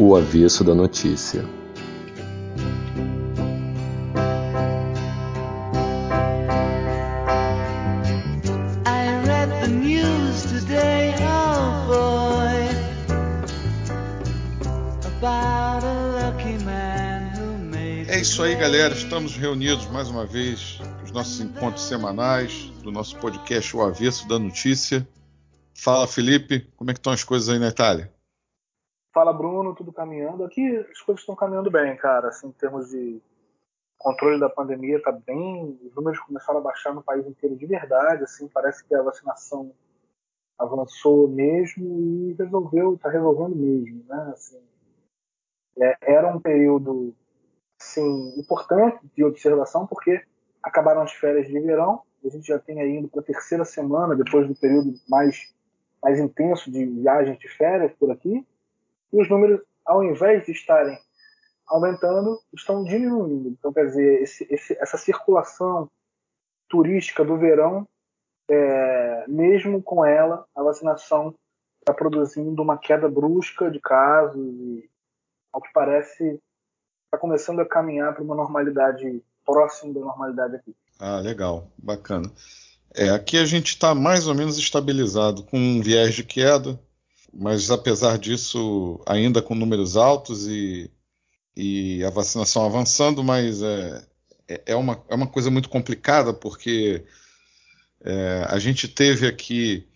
O avesso da notícia. É isso aí, galera. Estamos reunidos mais uma vez nos nossos encontros semanais do nosso podcast O Avesso da Notícia. Fala, Felipe, como é que estão as coisas aí na Itália? Fala, Bruno, tudo caminhando. Aqui as coisas estão caminhando bem, cara. Assim, em termos de controle da pandemia, tá bem. Os números começaram a baixar no país inteiro de verdade. Assim, parece que a vacinação avançou mesmo e resolveu, está resolvendo mesmo, né? Assim, é, era um período assim, importante de observação porque acabaram as férias de verão. A gente já tem aí indo para a terceira semana depois do período mais mais intenso de viagens de férias por aqui. E os números, ao invés de estarem aumentando, estão diminuindo. Então, quer dizer, esse, esse, essa circulação turística do verão, é, mesmo com ela, a vacinação está produzindo uma queda brusca de casos e, ao que parece, está começando a caminhar para uma normalidade próxima da normalidade aqui. Ah, legal, bacana. É, aqui a gente está mais ou menos estabilizado com um viés de queda, mas apesar disso, ainda com números altos e, e a vacinação avançando, mas é, é, é uma, é uma coisa muito complicada, porque é, a gente teve aqui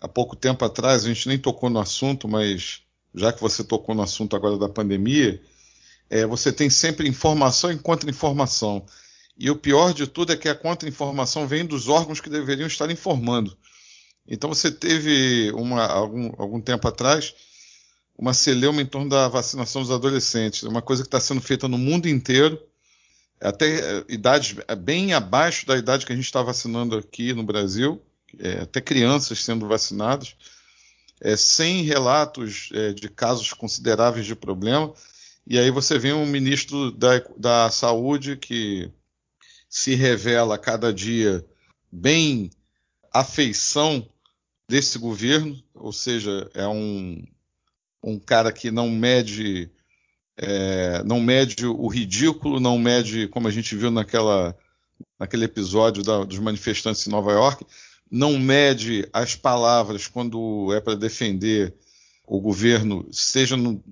há pouco tempo atrás, a gente nem tocou no assunto, mas já que você tocou no assunto agora da pandemia, é, você tem sempre informação e contra-informação. E o pior de tudo é que a contra-informação vem dos órgãos que deveriam estar informando. Então você teve uma, algum, algum tempo atrás uma celeuma em torno da vacinação dos adolescentes, uma coisa que está sendo feita no mundo inteiro, até idades bem abaixo da idade que a gente está vacinando aqui no Brasil, é, até crianças sendo vacinadas, é, sem relatos é, de casos consideráveis de problema. E aí você vê um ministro da, da Saúde que se revela cada dia bem afeição desse governo, ou seja, é um, um cara que não mede é, não mede o ridículo, não mede, como a gente viu naquela, naquele episódio da, dos manifestantes em Nova York, não mede as palavras quando é para defender o governo, seja no,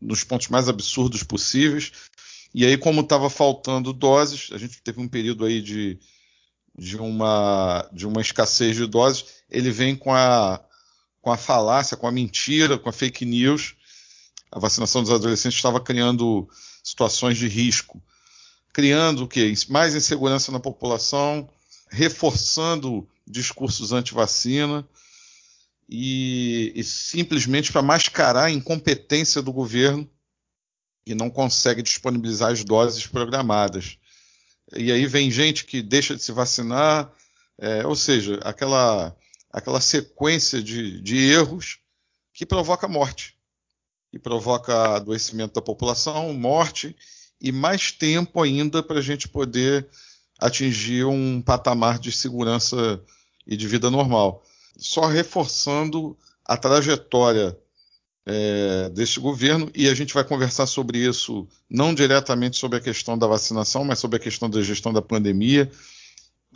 nos pontos mais absurdos possíveis, e aí, como estava faltando doses, a gente teve um período aí de, de, uma, de uma escassez de doses, ele vem com a, com a falácia, com a mentira, com a fake news. A vacinação dos adolescentes estava criando situações de risco, criando o quê? Mais insegurança na população, reforçando discursos anti-vacina e, e simplesmente para mascarar a incompetência do governo e não consegue disponibilizar as doses programadas. E aí vem gente que deixa de se vacinar, é, ou seja, aquela, aquela sequência de, de erros que provoca morte, que provoca adoecimento da população, morte e mais tempo ainda para a gente poder atingir um patamar de segurança e de vida normal. Só reforçando a trajetória é, deste governo e a gente vai conversar sobre isso, não diretamente sobre a questão da vacinação, mas sobre a questão da gestão da pandemia,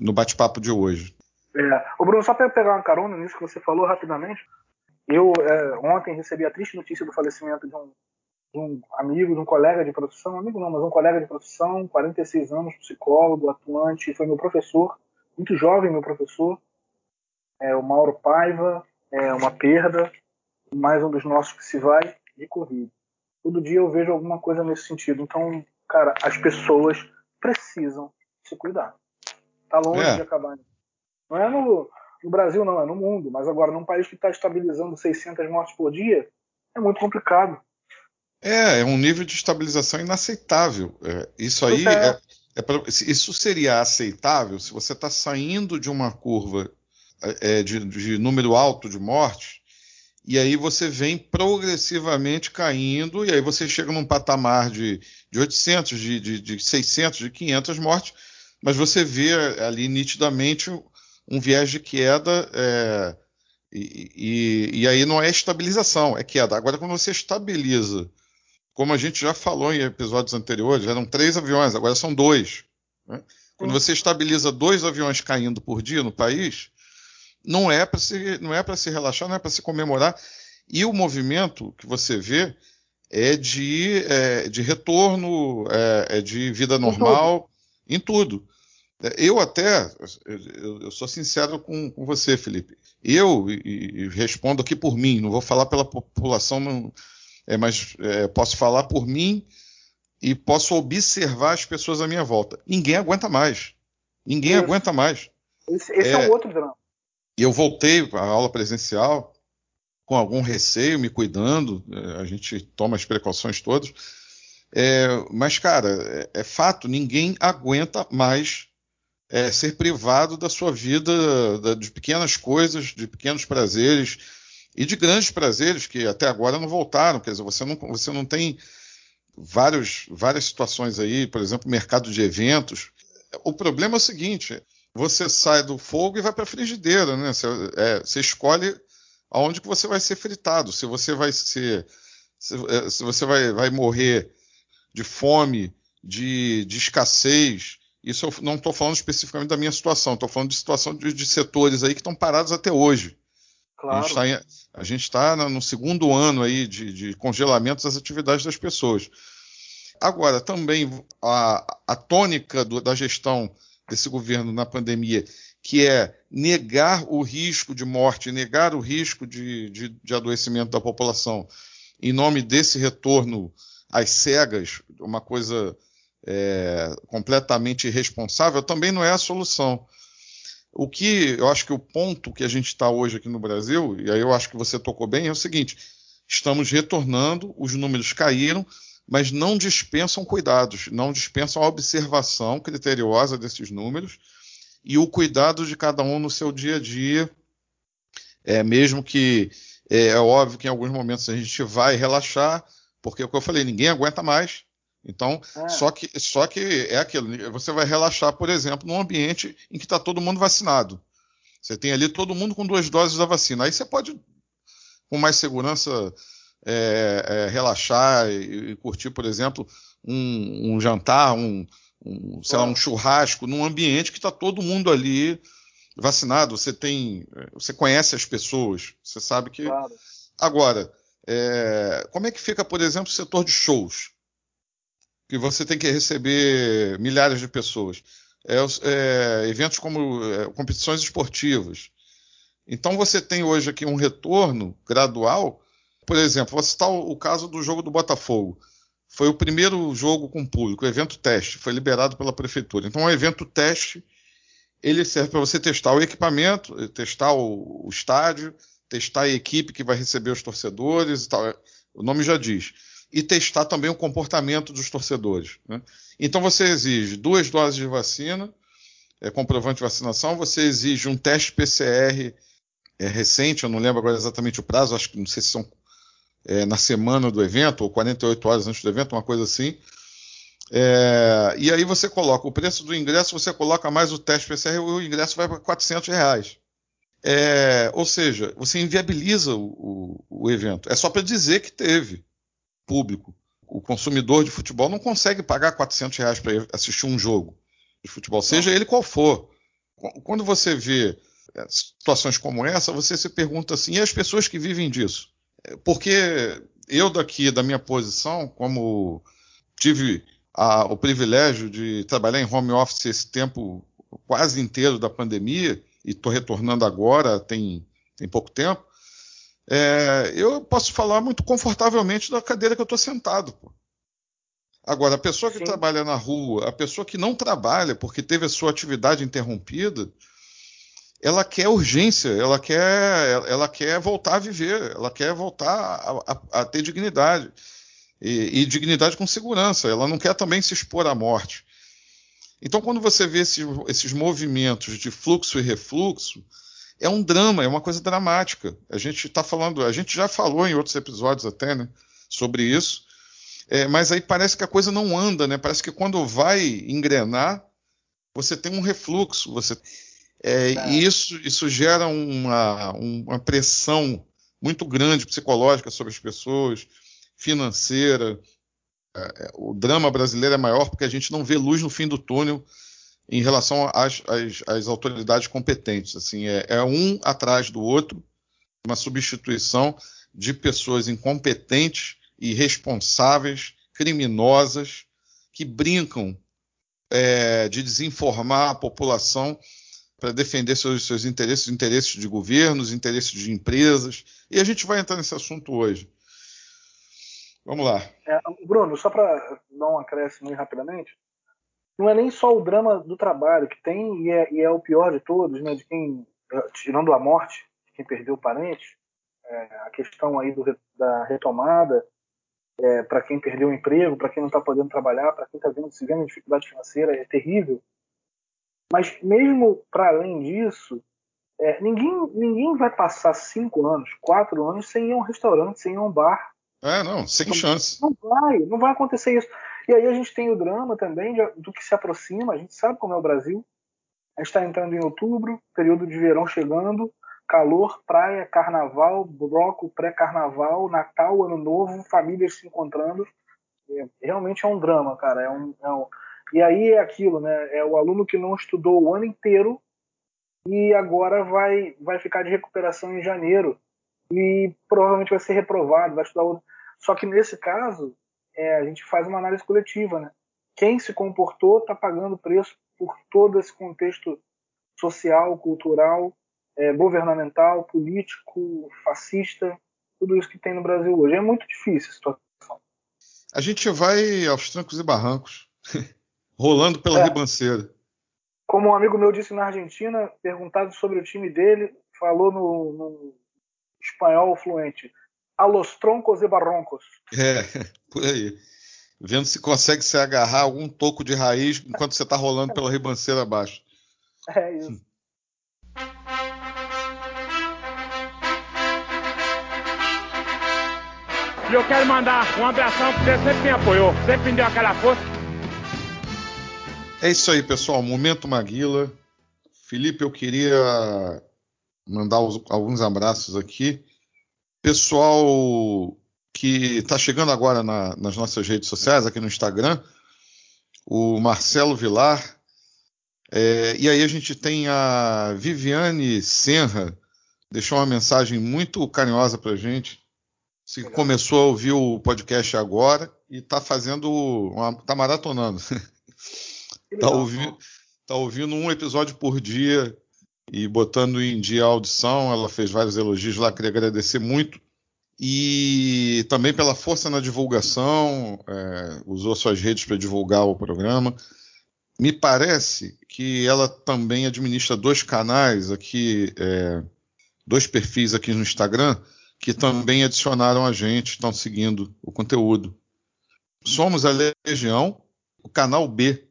no bate-papo de hoje. É, o Bruno, só para pegar uma carona nisso que você falou rapidamente, eu é, ontem recebi a triste notícia do falecimento de um, de um, amigo, de um colega de profissão, amigo não, mas um colega de profissão, 46 anos, psicólogo, atuante, foi meu professor, muito jovem meu professor, é, o Mauro Paiva, é uma perda, mais um dos nossos que se vai de Covid. Todo dia eu vejo alguma coisa nesse sentido. Então, cara, as pessoas precisam se cuidar. Tá longe é. de acabar. Não é no, no, Brasil, não, é no mundo. Mas agora, num país que está estabilizando 600 mortes por dia, é muito complicado. É, é um nível de estabilização inaceitável. É, isso aí é. é, é pra, isso seria aceitável se você está saindo de uma curva é, de, de número alto de mortes e aí você vem progressivamente caindo, e aí você chega num patamar de, de 800, de, de, de 600, de 500 mortes, mas você vê ali nitidamente um viés de queda, é, e, e, e, aí não é estabilização, é queda. Agora, quando você estabiliza como a gente já falou em episódios anteriores, eram três aviões, agora são dois. Né? Quando você estabiliza dois aviões caindo por dia no país, não é para se, não é para se relaxar, não é para se comemorar. E o movimento que você vê é de, é, de retorno, é, é, de vida normal, em tudo. Em tudo. Eu até, eu, eu sou sincero com, com, você, Felipe. Eu, e, e, respondo aqui por mim, não vou falar pela população, não, é, mas é, posso falar por mim e posso observar as pessoas à minha volta. Ninguém aguenta mais. Ninguém Isso. aguenta mais. Esse, esse é, é um outro drama. E eu voltei à aula presencial com algum receio, me cuidando, é, a gente toma as precauções todas. É, mas, cara, é, é, fato, ninguém aguenta mais é, ser privado da sua vida, da, de pequenas coisas, de pequenos prazeres e de grandes prazeres que até agora não voltaram. Quer dizer, você não, você não tem vários, várias situações aí, por exemplo, mercado de eventos. O problema é o seguinte: você sai do fogo e vai para a frigideira, né? Você, é, você, escolhe aonde que você vai ser fritado. Se você vai ser, se, é, se você vai, vai morrer de fome, de, de escassez. Isso eu não estou falando especificamente da minha situação, estou falando de situação de, de, setores aí que estão parados até hoje. Claro. A gente está tá no segundo ano aí de, de congelamento das atividades das pessoas. Agora, também a, a tônica do, da gestão desse governo na pandemia, que é negar o risco de morte, negar o risco de, de, de adoecimento da população, em nome desse retorno às cegas, uma coisa é, completamente irresponsável, também não é a solução. O que eu acho que o ponto que a gente está hoje aqui no Brasil, e aí eu acho que você tocou bem, é o seguinte: estamos retornando, os números caíram, mas não dispensam cuidados, não dispensam a observação criteriosa desses números e o cuidado de cada um no seu dia a dia, é, mesmo que é, é óbvio que em alguns momentos a gente vai relaxar, porque é o que eu falei, ninguém aguenta mais. Então, é. só, que, só que é aquilo, você vai relaxar, por exemplo, num ambiente em que está todo mundo vacinado. Você tem ali todo mundo com duas doses da vacina. Aí você pode, com mais segurança, é, é, relaxar e, e, curtir, por exemplo, um, um jantar, um, um, sei lá, um churrasco num ambiente que está todo mundo ali vacinado. Você tem, você conhece as pessoas, você sabe que. Claro. Agora, é, como é que fica, por exemplo, o setor de shows? Que você tem que receber milhares de pessoas. É, é, eventos como é, competições esportivas. Então você tem hoje aqui um retorno gradual por exemplo, vou citar o, caso do jogo do Botafogo. Foi o primeiro jogo com público, o evento teste, foi liberado pela prefeitura. Então, o evento teste ele serve para você testar o equipamento, testar o, o, estádio, testar a equipe que vai receber os torcedores e tal. O nome já diz. E testar também o comportamento dos torcedores. Né? Então você exige duas doses de vacina, é, comprovante de vacinação, você exige um teste PCR é, recente, eu não lembro agora exatamente o prazo, acho que não sei se são é, na semana do evento, ou 48 horas antes do evento, uma coisa assim. É, e aí você coloca o preço do ingresso, você coloca mais o teste PCR, o ingresso vai para 400 reais. É, ou seja, você inviabiliza o, o, o evento. É só para dizer que teve público. O consumidor de futebol não consegue pagar 400 reais para assistir um jogo de futebol, seja ele qual for. Quando você vê é, situações como essa, você se pergunta assim: e as pessoas que vivem disso? Porque eu daqui da minha posição, como tive a, o privilégio de trabalhar em home office esse tempo quase inteiro da pandemia e estou retornando agora tem, tem pouco tempo, é, eu posso falar muito confortavelmente da cadeira que eu estou sentado. Pô. Agora, a pessoa que Sim. trabalha na rua, a pessoa que não trabalha porque teve a sua atividade interrompida, ela quer urgência, ela quer, ela quer voltar a viver, ela quer voltar a, a, a ter dignidade. E, e, dignidade com segurança. Ela não quer também se expor à morte. Então, quando você vê esses, esses movimentos de fluxo e refluxo, é um drama, é uma coisa dramática. A gente está falando, a gente já falou em outros episódios até, né, sobre isso. É, mas aí parece que a coisa não anda, né? Parece que quando vai engrenar, você tem um refluxo, você é, tá. E isso, isso gera uma, uma pressão muito grande psicológica sobre as pessoas, financeira, é, o drama brasileiro é maior porque a gente não vê luz no fim do túnel em relação às, às, às autoridades competentes. Assim, é, é, um atrás do outro, uma substituição de pessoas incompetentes, irresponsáveis, criminosas, que brincam é, de desinformar a população para defender seus, seus interesses, interesses de governos, interesses de empresas. E a gente vai entrar nesse assunto hoje. Vamos lá. É, Bruno, só para dar um acréscimo rapidamente, não é nem só o drama do trabalho que tem, e é, e é o pior de todos, né, de quem, tirando a morte, de quem perdeu o parente, é, a questão aí do, da retomada, é, para quem perdeu o emprego, para quem não está podendo trabalhar, para quem está vendo, se vendo dificuldade financeira, é terrível. Mas mesmo para além disso, é, ninguém, ninguém vai passar cinco anos, quatro anos sem ir a um restaurante, sem ir a um bar. É, não, sem não, chance. Não vai, não vai acontecer isso. E aí a gente tem o drama também de, do que se aproxima, a gente sabe como é o Brasil. A gente está entrando em outubro, período de verão chegando, calor, praia, carnaval, bloco, pré-carnaval, Natal, Ano Novo, famílias se encontrando. É, realmente é um drama, cara. É um, é um... E aí é aquilo, né? É o aluno que não estudou o ano inteiro e agora vai, vai ficar de recuperação em janeiro e provavelmente vai ser reprovado, vai estudar outro. Só que nesse caso, é, a gente faz uma análise coletiva, né? Quem se comportou está pagando preço por todo esse contexto social, cultural, é, governamental, político, fascista, tudo isso que tem no Brasil hoje. É muito difícil a situação. A gente vai aos trancos e barrancos, rolando pela é. ribanceira. Como um amigo meu disse na Argentina, perguntado sobre o time dele, falou no, no espanhol fluente: a los troncos e barroncos. É, por aí. Vendo se consegue se agarrar algum toco de raiz enquanto você está rolando pela ribanceira abaixo. É isso. E eu quero mandar um abração porque você sempre me apoiou, sempre me deu aquela força. É isso aí, pessoal. Momento Maguila. Felipe, eu queria mandar os, alguns abraços aqui. Pessoal que está chegando agora na, nas nossas redes sociais, aqui no Instagram, o Marcelo Vilar. É, e aí a gente tem a Viviane Senra, deixou uma mensagem muito carinhosa para gente. Se começou a ouvir o podcast agora e está fazendo, uma, tá maratonando. Está ouvindo, tá ouvindo um episódio por dia e botando em dia a audição. Ela fez vários elogios lá, queria agradecer muito. E também pela força na divulgação, é, usou suas redes para divulgar o programa. Me parece que ela também administra dois canais aqui, é, dois perfis aqui no Instagram, que também adicionaram a gente, estão seguindo o conteúdo. Somos a Legião, o canal B.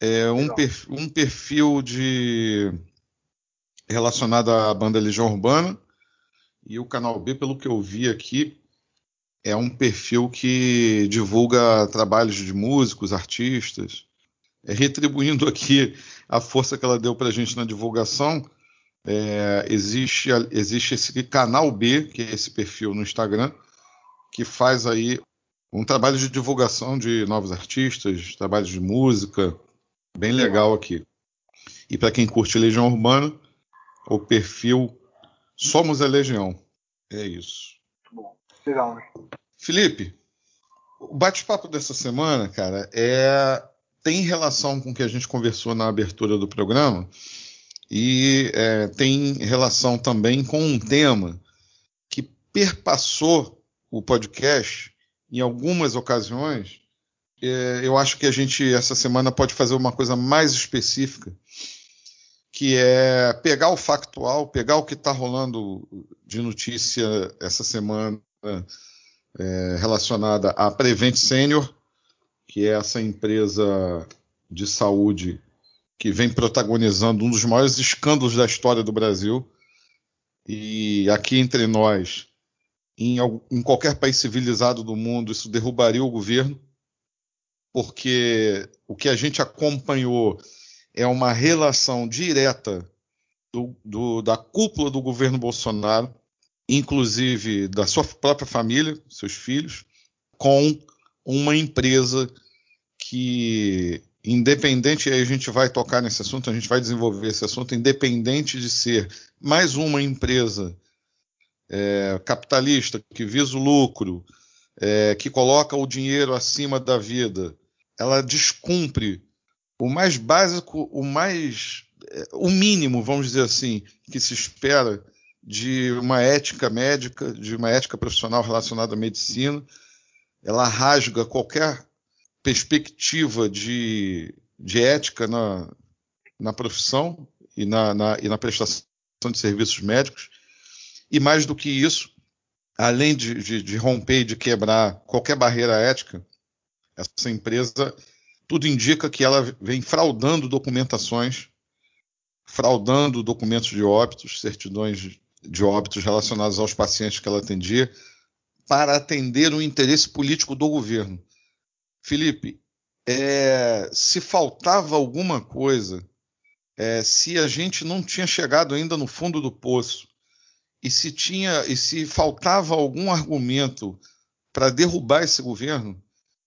É um, perfil, um perfil de relacionado à banda Legião Urbana. E o canal B, pelo que eu vi aqui, é um perfil que divulga trabalhos de músicos, artistas. É, retribuindo aqui a força que ela deu para a gente na divulgação, é, existe, existe esse canal B, que é esse perfil no Instagram, que faz aí um trabalho de divulgação de novos artistas, trabalhos de música, bem legal aqui. E para quem curte Legião Urbana, o perfil Somos a Legião. É isso. Bom, legal, né? Felipe, o bate-papo dessa semana, cara, é tem relação com o que a gente conversou na abertura do programa e é, tem relação também com um tema que perpassou o podcast em algumas ocasiões. É, eu acho que a gente essa semana pode fazer uma coisa mais específica que é pegar o factual, pegar o que está rolando de notícia essa semana é, relacionada à Prevent Senior, que é essa empresa de saúde que vem protagonizando um dos maiores escândalos da história do Brasil. E aqui entre nós, em, em qualquer país civilizado do mundo, isso derrubaria o governo, porque o que a gente acompanhou é uma relação direta do, do, da cúpula do governo Bolsonaro, inclusive da sua própria família, seus filhos, com uma empresa que, independente, e aí a gente vai tocar nesse assunto, a gente vai desenvolver esse assunto, independente de ser mais uma empresa é, capitalista que visa o lucro, é, que coloca o dinheiro acima da vida, ela descumpre o mais básico, o mais é, o mínimo, vamos dizer assim, que se espera de uma ética médica, de uma ética profissional relacionada à medicina. Ela rasga qualquer perspectiva de, de ética na, na profissão e na, na, e na prestação de serviços médicos. E mais do que isso, além de, de, de romper e de quebrar qualquer barreira ética, essa empresa, tudo indica que ela vem fraudando documentações, fraudando documentos de óbitos, certidões de óbitos relacionados aos pacientes que ela atendia, para atender o interesse político do governo. Felipe, é, se faltava alguma coisa, é, se a gente não tinha chegado ainda no fundo do poço, e se tinha e se faltava algum argumento para derrubar esse governo,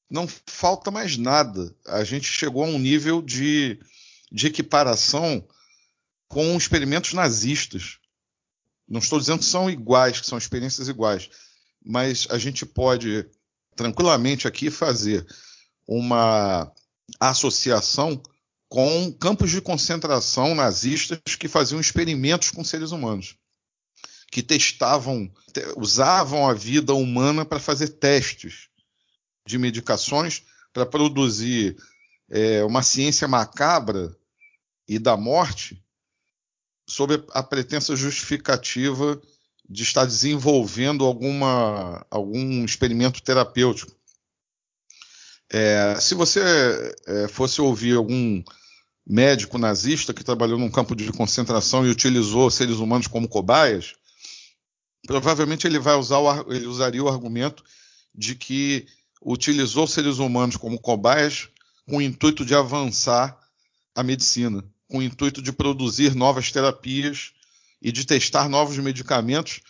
não falta mais nada. A gente chegou a um nível de, de equiparação com experimentos nazistas. Não estou dizendo que são iguais, que são experiências iguais, mas a gente pode tranquilamente aqui fazer uma associação com campos de concentração nazistas que faziam experimentos com seres humanos que testavam, usavam a vida humana para fazer testes de medicações para produzir é, uma ciência macabra e da morte sob a pretensa justificativa de estar desenvolvendo alguma, algum experimento terapêutico. É, se você é, fosse ouvir algum médico nazista que trabalhou num campo de concentração e utilizou seres humanos como cobaias, provavelmente ele vai usar o, ele usaria o argumento de que utilizou seres humanos como cobaias com o intuito de avançar a medicina, com o intuito de produzir novas terapias e de testar novos medicamentos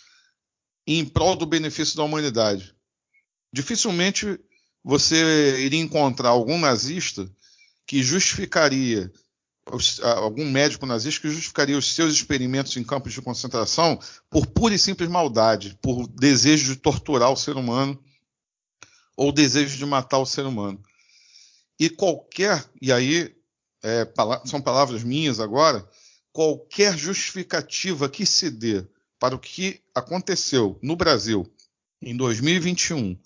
em prol do benefício da humanidade. Dificilmente você iria encontrar algum nazista que justificaria algum médico nazista que justificaria os seus experimentos em campos de concentração por pura e simples maldade, por desejo de torturar o ser humano ou desejo de matar o ser humano. E qualquer, e aí é, são palavras minhas agora, qualquer justificativa que se dê para o que aconteceu no Brasil em 2021,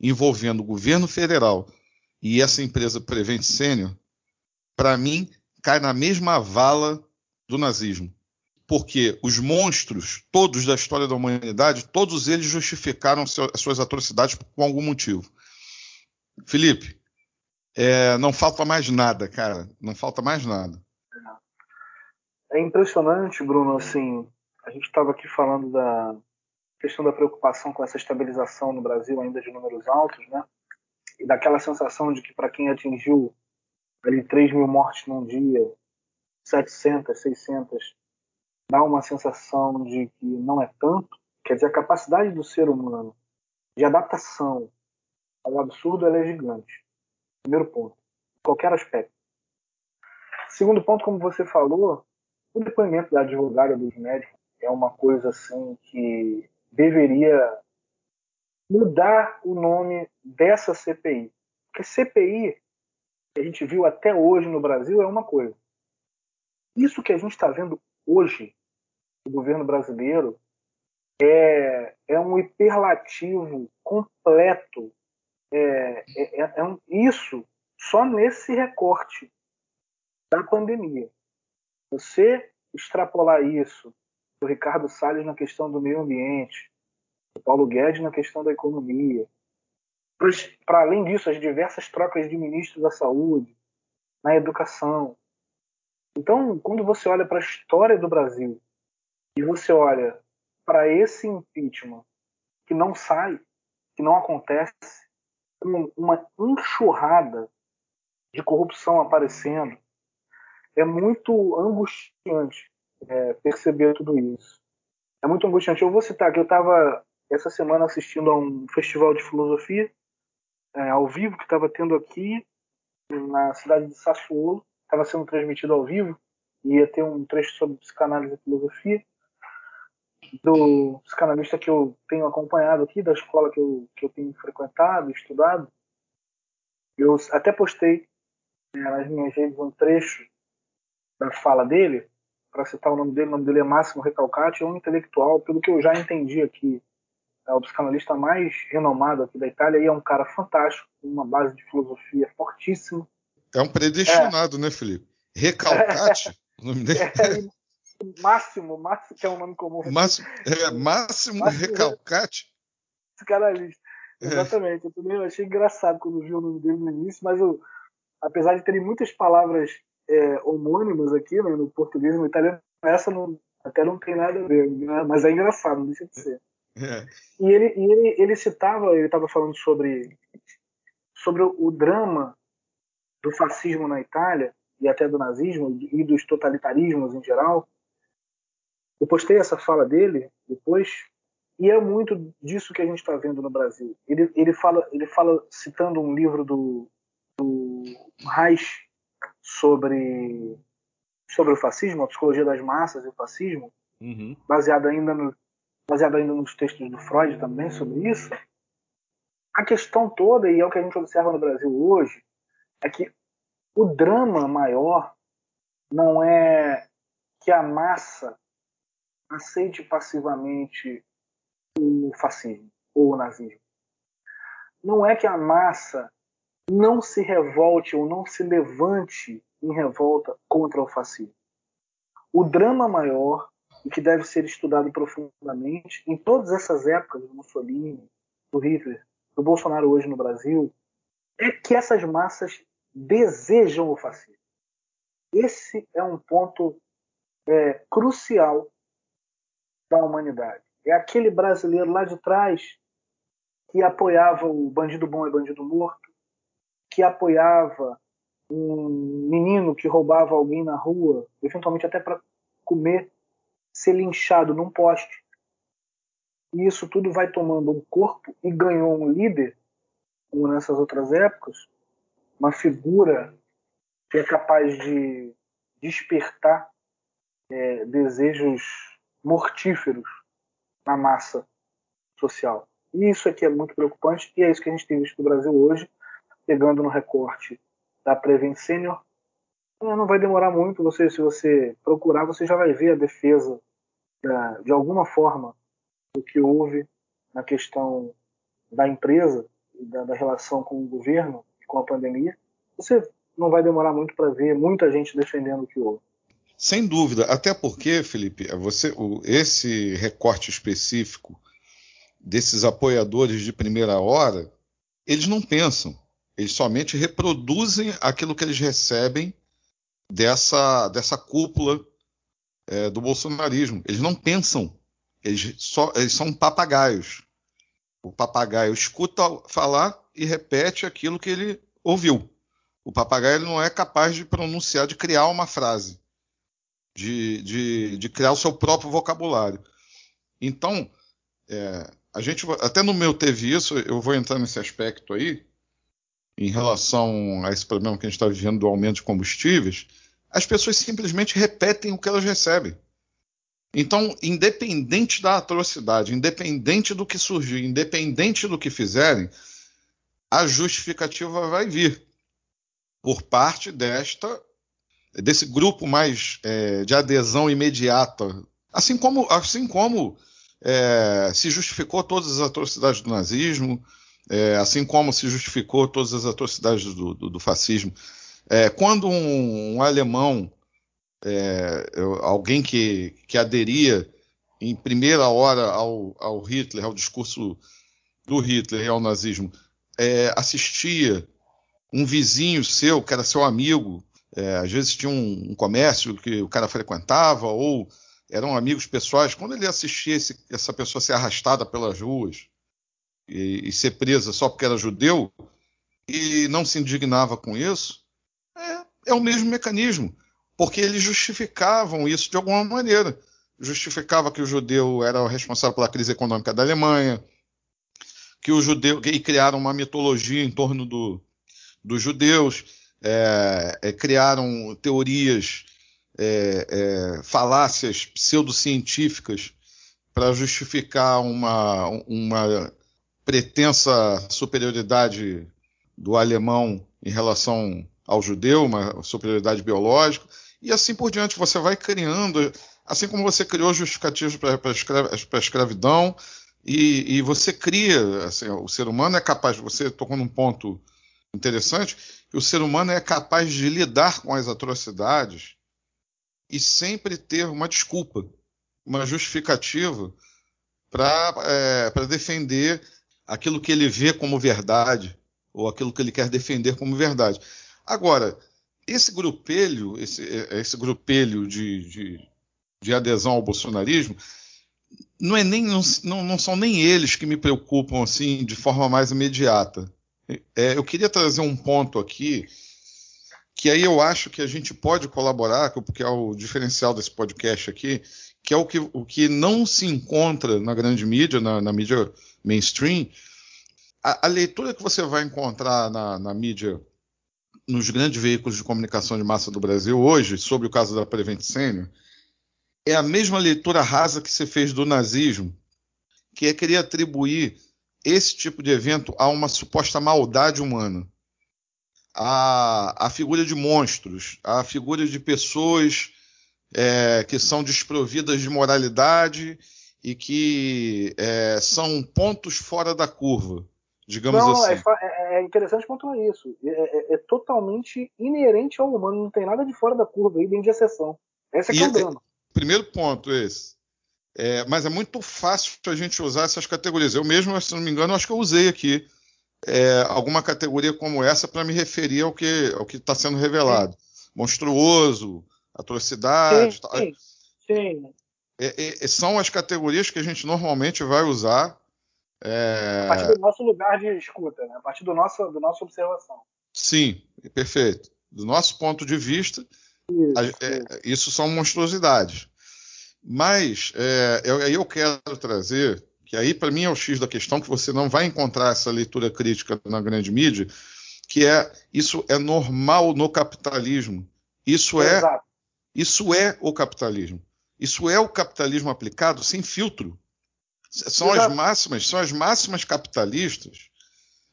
envolvendo o governo federal e essa empresa Prevent Senior, para mim cai na mesma vala do nazismo. Porque os monstros, todos da história da humanidade, todos eles justificaram seu, suas atrocidades por algum motivo. Felipe, é, não falta mais nada, cara. Não falta mais nada. É impressionante, Bruno. Assim, a gente estava aqui falando da questão da preocupação com essa estabilização no Brasil, ainda de números altos, né? E daquela sensação de que para quem atingiu ali 3 mil mortes num dia, 700, 600, dá uma sensação de que não é tanto. Quer dizer, a capacidade do ser humano de adaptação ao absurdo é gigante. Primeiro ponto. Qualquer aspecto. Segundo ponto, como você falou, o depoimento da advogada dos médicos é uma coisa assim que deveria mudar o nome dessa CPI. Porque CPI que a gente viu até hoje no Brasil é uma coisa. Isso que a gente está vendo hoje, o governo brasileiro, é, é um hiperlativo completo. É, é, é, é um, isso só nesse recorte da pandemia. Você extrapolar isso o Ricardo Salles na questão do meio ambiente, o Paulo Guedes na questão da economia, para além disso, as diversas trocas de ministros da saúde, na educação. Então, quando você olha para a história do Brasil e você olha para esse impeachment que não sai, que não acontece, uma enxurrada de corrupção aparecendo, é muito angustiante é, perceber tudo isso. É muito angustiante. Eu vou citar que eu estava essa semana assistindo a um festival de filosofia é, ao vivo que estava tendo aqui na cidade de Sassuolo, estava sendo transmitido ao vivo, ia ter um trecho sobre psicanálise e filosofia, do psicanalista que eu tenho acompanhado aqui, da escola que eu, que eu tenho frequentado, estudado. Eu até postei né, nas minhas redes um trecho da fala dele, para citar o nome dele, o nome dele é Máximo Recalcati, é um intelectual, pelo que eu já entendi aqui, é o psicanalista mais renomado aqui da Itália e é um cara fantástico, com uma base de filosofia fortíssima. É um predestinado, é. né, Felipe? Recalcati, o nome dele. É, Máximo, Máximo, que é um nome comum. Máximo, é, Máximo, Máximo Recalcati. Psicanalista. É. Exatamente. Eu também achei engraçado quando vi o nome dele no início, mas eu, apesar de terem muitas palavras é, homônimas aqui, né, no português e no italiano, essa não, até não tem nada a ver, né, mas é engraçado, não deixa de ser. É. E, ele, e ele, ele citava, ele estava falando sobre, sobre o drama do fascismo na Itália, e até do nazismo, e dos totalitarismos em geral. Eu postei essa fala dele depois, e é muito disso que a gente está vendo no Brasil. Ele, ele, fala, ele fala, citando um livro do, do Reich, sobre, sobre o fascismo, a psicologia das massas e o fascismo, uhum. baseado, ainda no, baseado ainda nos textos do Freud também sobre isso. A questão toda, e é o que a gente observa no Brasil hoje, é que o drama maior não é que a massa aceite passivamente o fascismo ou o nazismo. Não é que a massa não se revolte ou não se levante em revolta contra o fascismo. O drama maior e que deve ser estudado profundamente em todas essas épocas do Mussolini, do Hitler, do Bolsonaro hoje no Brasil, é que essas massas desejam o fascismo. Esse é um ponto é, crucial da humanidade. É aquele brasileiro lá de trás que apoiava o bandido bom e bandido morto, que apoiava um menino que roubava alguém na rua, eventualmente até para comer, ser linchado num poste. E isso tudo vai tomando um corpo e ganhou um líder, como nessas outras épocas, uma figura que é capaz de despertar é, desejos mortíferos na massa social. E isso aqui é muito preocupante e é isso que a gente tem visto no Brasil hoje, pegando no recorte da Prevent Senior. Não vai demorar muito, você, se você procurar, você já vai ver a defesa da, de alguma forma do que houve na questão da empresa da, da relação com o governo e com a pandemia. Você não vai demorar muito para ver muita gente defendendo o que houve. Sem dúvida, até porque, Felipe, você, o, esse recorte específico desses apoiadores de primeira hora, eles não pensam, eles somente reproduzem aquilo que eles recebem dessa, dessa cúpula é, do bolsonarismo. Eles não pensam, eles, só, eles são papagaios. O papagaio escuta falar e repete aquilo que ele ouviu. O papagaio não é capaz de pronunciar, de criar uma frase, de, de, de criar o seu próprio vocabulário. Então, é, a gente até no meu teve isso, eu vou entrar nesse aspecto aí, em relação a esse problema que a gente está vivendo do aumento de combustíveis, as pessoas simplesmente repetem o que elas recebem. Então, independente da atrocidade, independente do que surgir, independente do que fizerem, a justificativa vai vir por parte desta desse grupo mais é, de adesão imediata, assim como assim como é, se justificou todas as atrocidades do nazismo, é, assim como se justificou todas as atrocidades do, do, do fascismo. É, quando um, um alemão, é, alguém que, que aderia em primeira hora ao, ao, Hitler, ao discurso do Hitler e ao nazismo, é, assistia um vizinho seu, que era seu amigo, é, às vezes tinha um, um, comércio que o cara frequentava, ou eram amigos pessoais, quando ele assistia esse, essa pessoa ser arrastada pelas ruas, e, e, ser presa só porque era judeu e não se indignava com isso, é, é o mesmo mecanismo, porque eles justificavam isso de alguma maneira. Justificava que o judeu era o responsável pela crise econômica da Alemanha, que os judeus e criaram uma mitologia em torno do, dos judeus, é, é, criaram teorias, é, é falácias pseudocientíficas para justificar uma, uma pretensa superioridade do alemão em relação ao judeu, uma superioridade biológica, e assim por diante. Você vai criando, assim como você criou justificativos para a escravidão, e, e, você cria, assim, o ser humano é capaz, você tocou num ponto interessante, que o ser humano é capaz de lidar com as atrocidades e sempre ter uma desculpa, uma justificativa para é, defender aquilo que ele vê como verdade, ou aquilo que ele quer defender como verdade. Agora, esse grupelho, esse, esse grupelho de, de, de adesão ao bolsonarismo, não, é nem, não, não, são nem eles que me preocupam assim de forma mais imediata. É, eu queria trazer um ponto aqui que aí eu acho que a gente pode colaborar, porque é o diferencial desse podcast aqui, que é o que, o que não se encontra na grande mídia, na, na mídia mainstream. A, a, leitura que você vai encontrar na, na mídia, nos grandes veículos de comunicação de massa do Brasil hoje, sobre o caso da Prevent Senior, é a mesma leitura rasa que se fez do nazismo, que é querer atribuir esse tipo de evento a uma suposta maldade humana. A, a figura de monstros, a figura de pessoas é, que são desprovidas de moralidade e que é, são pontos fora da curva, digamos não, assim. É, é interessante pontuar isso. É, é, é, totalmente inerente ao humano, não tem nada de fora da curva aí, bem de exceção. Esse é que é o drama. Primeiro ponto esse. É, mas é muito fácil a gente usar essas categorias. Eu mesmo, se não me engano, acho que eu usei aqui é, alguma categoria como essa para me referir ao que ao que está sendo revelado. Sim. Monstruoso, atrocidade. Sim, sim. sim. É, é, são as categorias que a gente normalmente vai usar. É, a partir do nosso lugar de escuta, né? a partir do nosso, do nossa observação. Sim, perfeito. Do nosso ponto de vista, isso, a, é, isso são monstruosidades. Mas é, eu, eu quero trazer, que aí para mim é o X da questão, que você não vai encontrar essa leitura crítica na grande mídia, que é isso é normal no capitalismo. Isso é, Exato. isso é o capitalismo. Isso é o capitalismo aplicado sem filtro. São Exato. as máximas, são as máximas capitalistas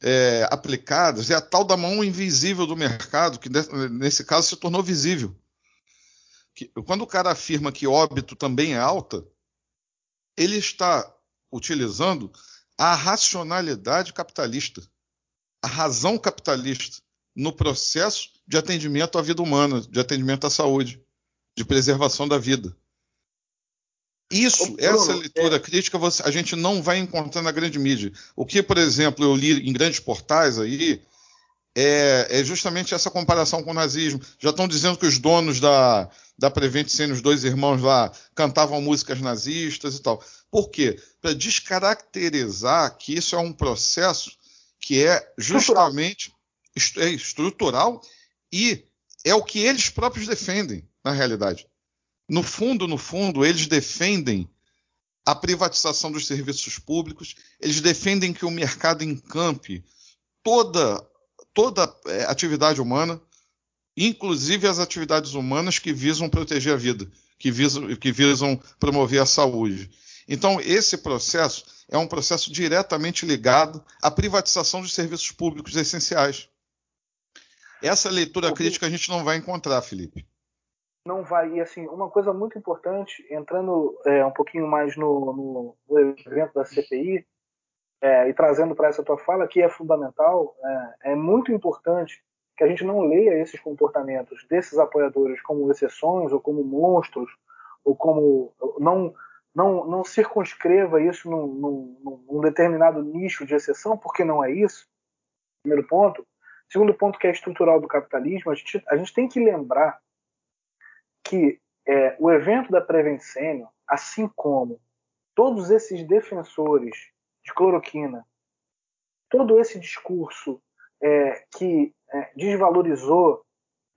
é, aplicadas, é a tal da mão invisível do mercado, que nesse caso se tornou visível que, quando o cara afirma que óbito também é alta, ele está utilizando a racionalidade capitalista, a razão capitalista no processo de atendimento à vida humana, de atendimento à saúde, de preservação da vida. Isso, Bruno, essa leitura é... crítica, você, a gente não vai encontrar na grande mídia. O que, por exemplo, eu li em grandes portais aí, é, é justamente essa comparação com o nazismo. Já estão dizendo que os donos da, da Prevent Senior, os dois irmãos lá, cantavam músicas nazistas e tal. Por quê? Para descaracterizar que isso é um processo que é justamente estrutural. É estrutural e é o que eles próprios defendem, na realidade. No fundo, no fundo, eles defendem a privatização dos serviços públicos, eles defendem que o mercado encampe toda, toda é, atividade humana, inclusive as atividades humanas que visam proteger a vida, que visam, que visam promover a saúde. Então, esse processo é um processo diretamente ligado à privatização dos serviços públicos essenciais. Essa leitura crítica a gente não vai encontrar, Felipe. Não vai. E, assim, uma coisa muito importante, entrando é, um pouquinho mais no, no, no, evento da CPI, é, e trazendo para essa tua fala, que é fundamental, é, é muito importante que a gente não leia esses comportamentos desses apoiadores como exceções ou como monstros ou como não não, não circunscreva isso num, num, num determinado nicho de exceção, porque não é isso. Primeiro ponto. Segundo ponto, que é estrutural do capitalismo, a gente, a gente tem que lembrar que é, o evento da Prevencênio, assim como todos esses defensores de cloroquina, todo esse discurso é, que é, desvalorizou,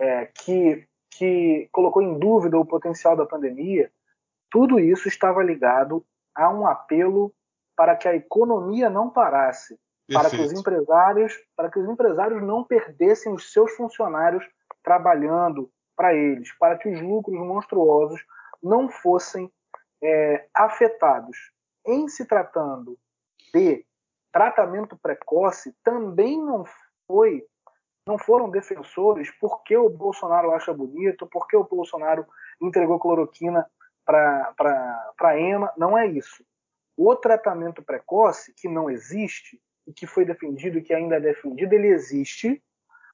é, que, que colocou em dúvida o potencial da pandemia, tudo isso estava ligado a um apelo para que a economia não parasse, para que os empresários, para que os empresários não perdessem os seus funcionários trabalhando para eles, para que os lucros monstruosos não fossem é, afetados. Em se tratando de tratamento precoce, também não foi, não foram defensores porque o Bolsonaro acha bonito, porque o Bolsonaro entregou cloroquina para a EMA, não é isso. O tratamento precoce, que não existe, e que foi defendido e que ainda é defendido, ele existe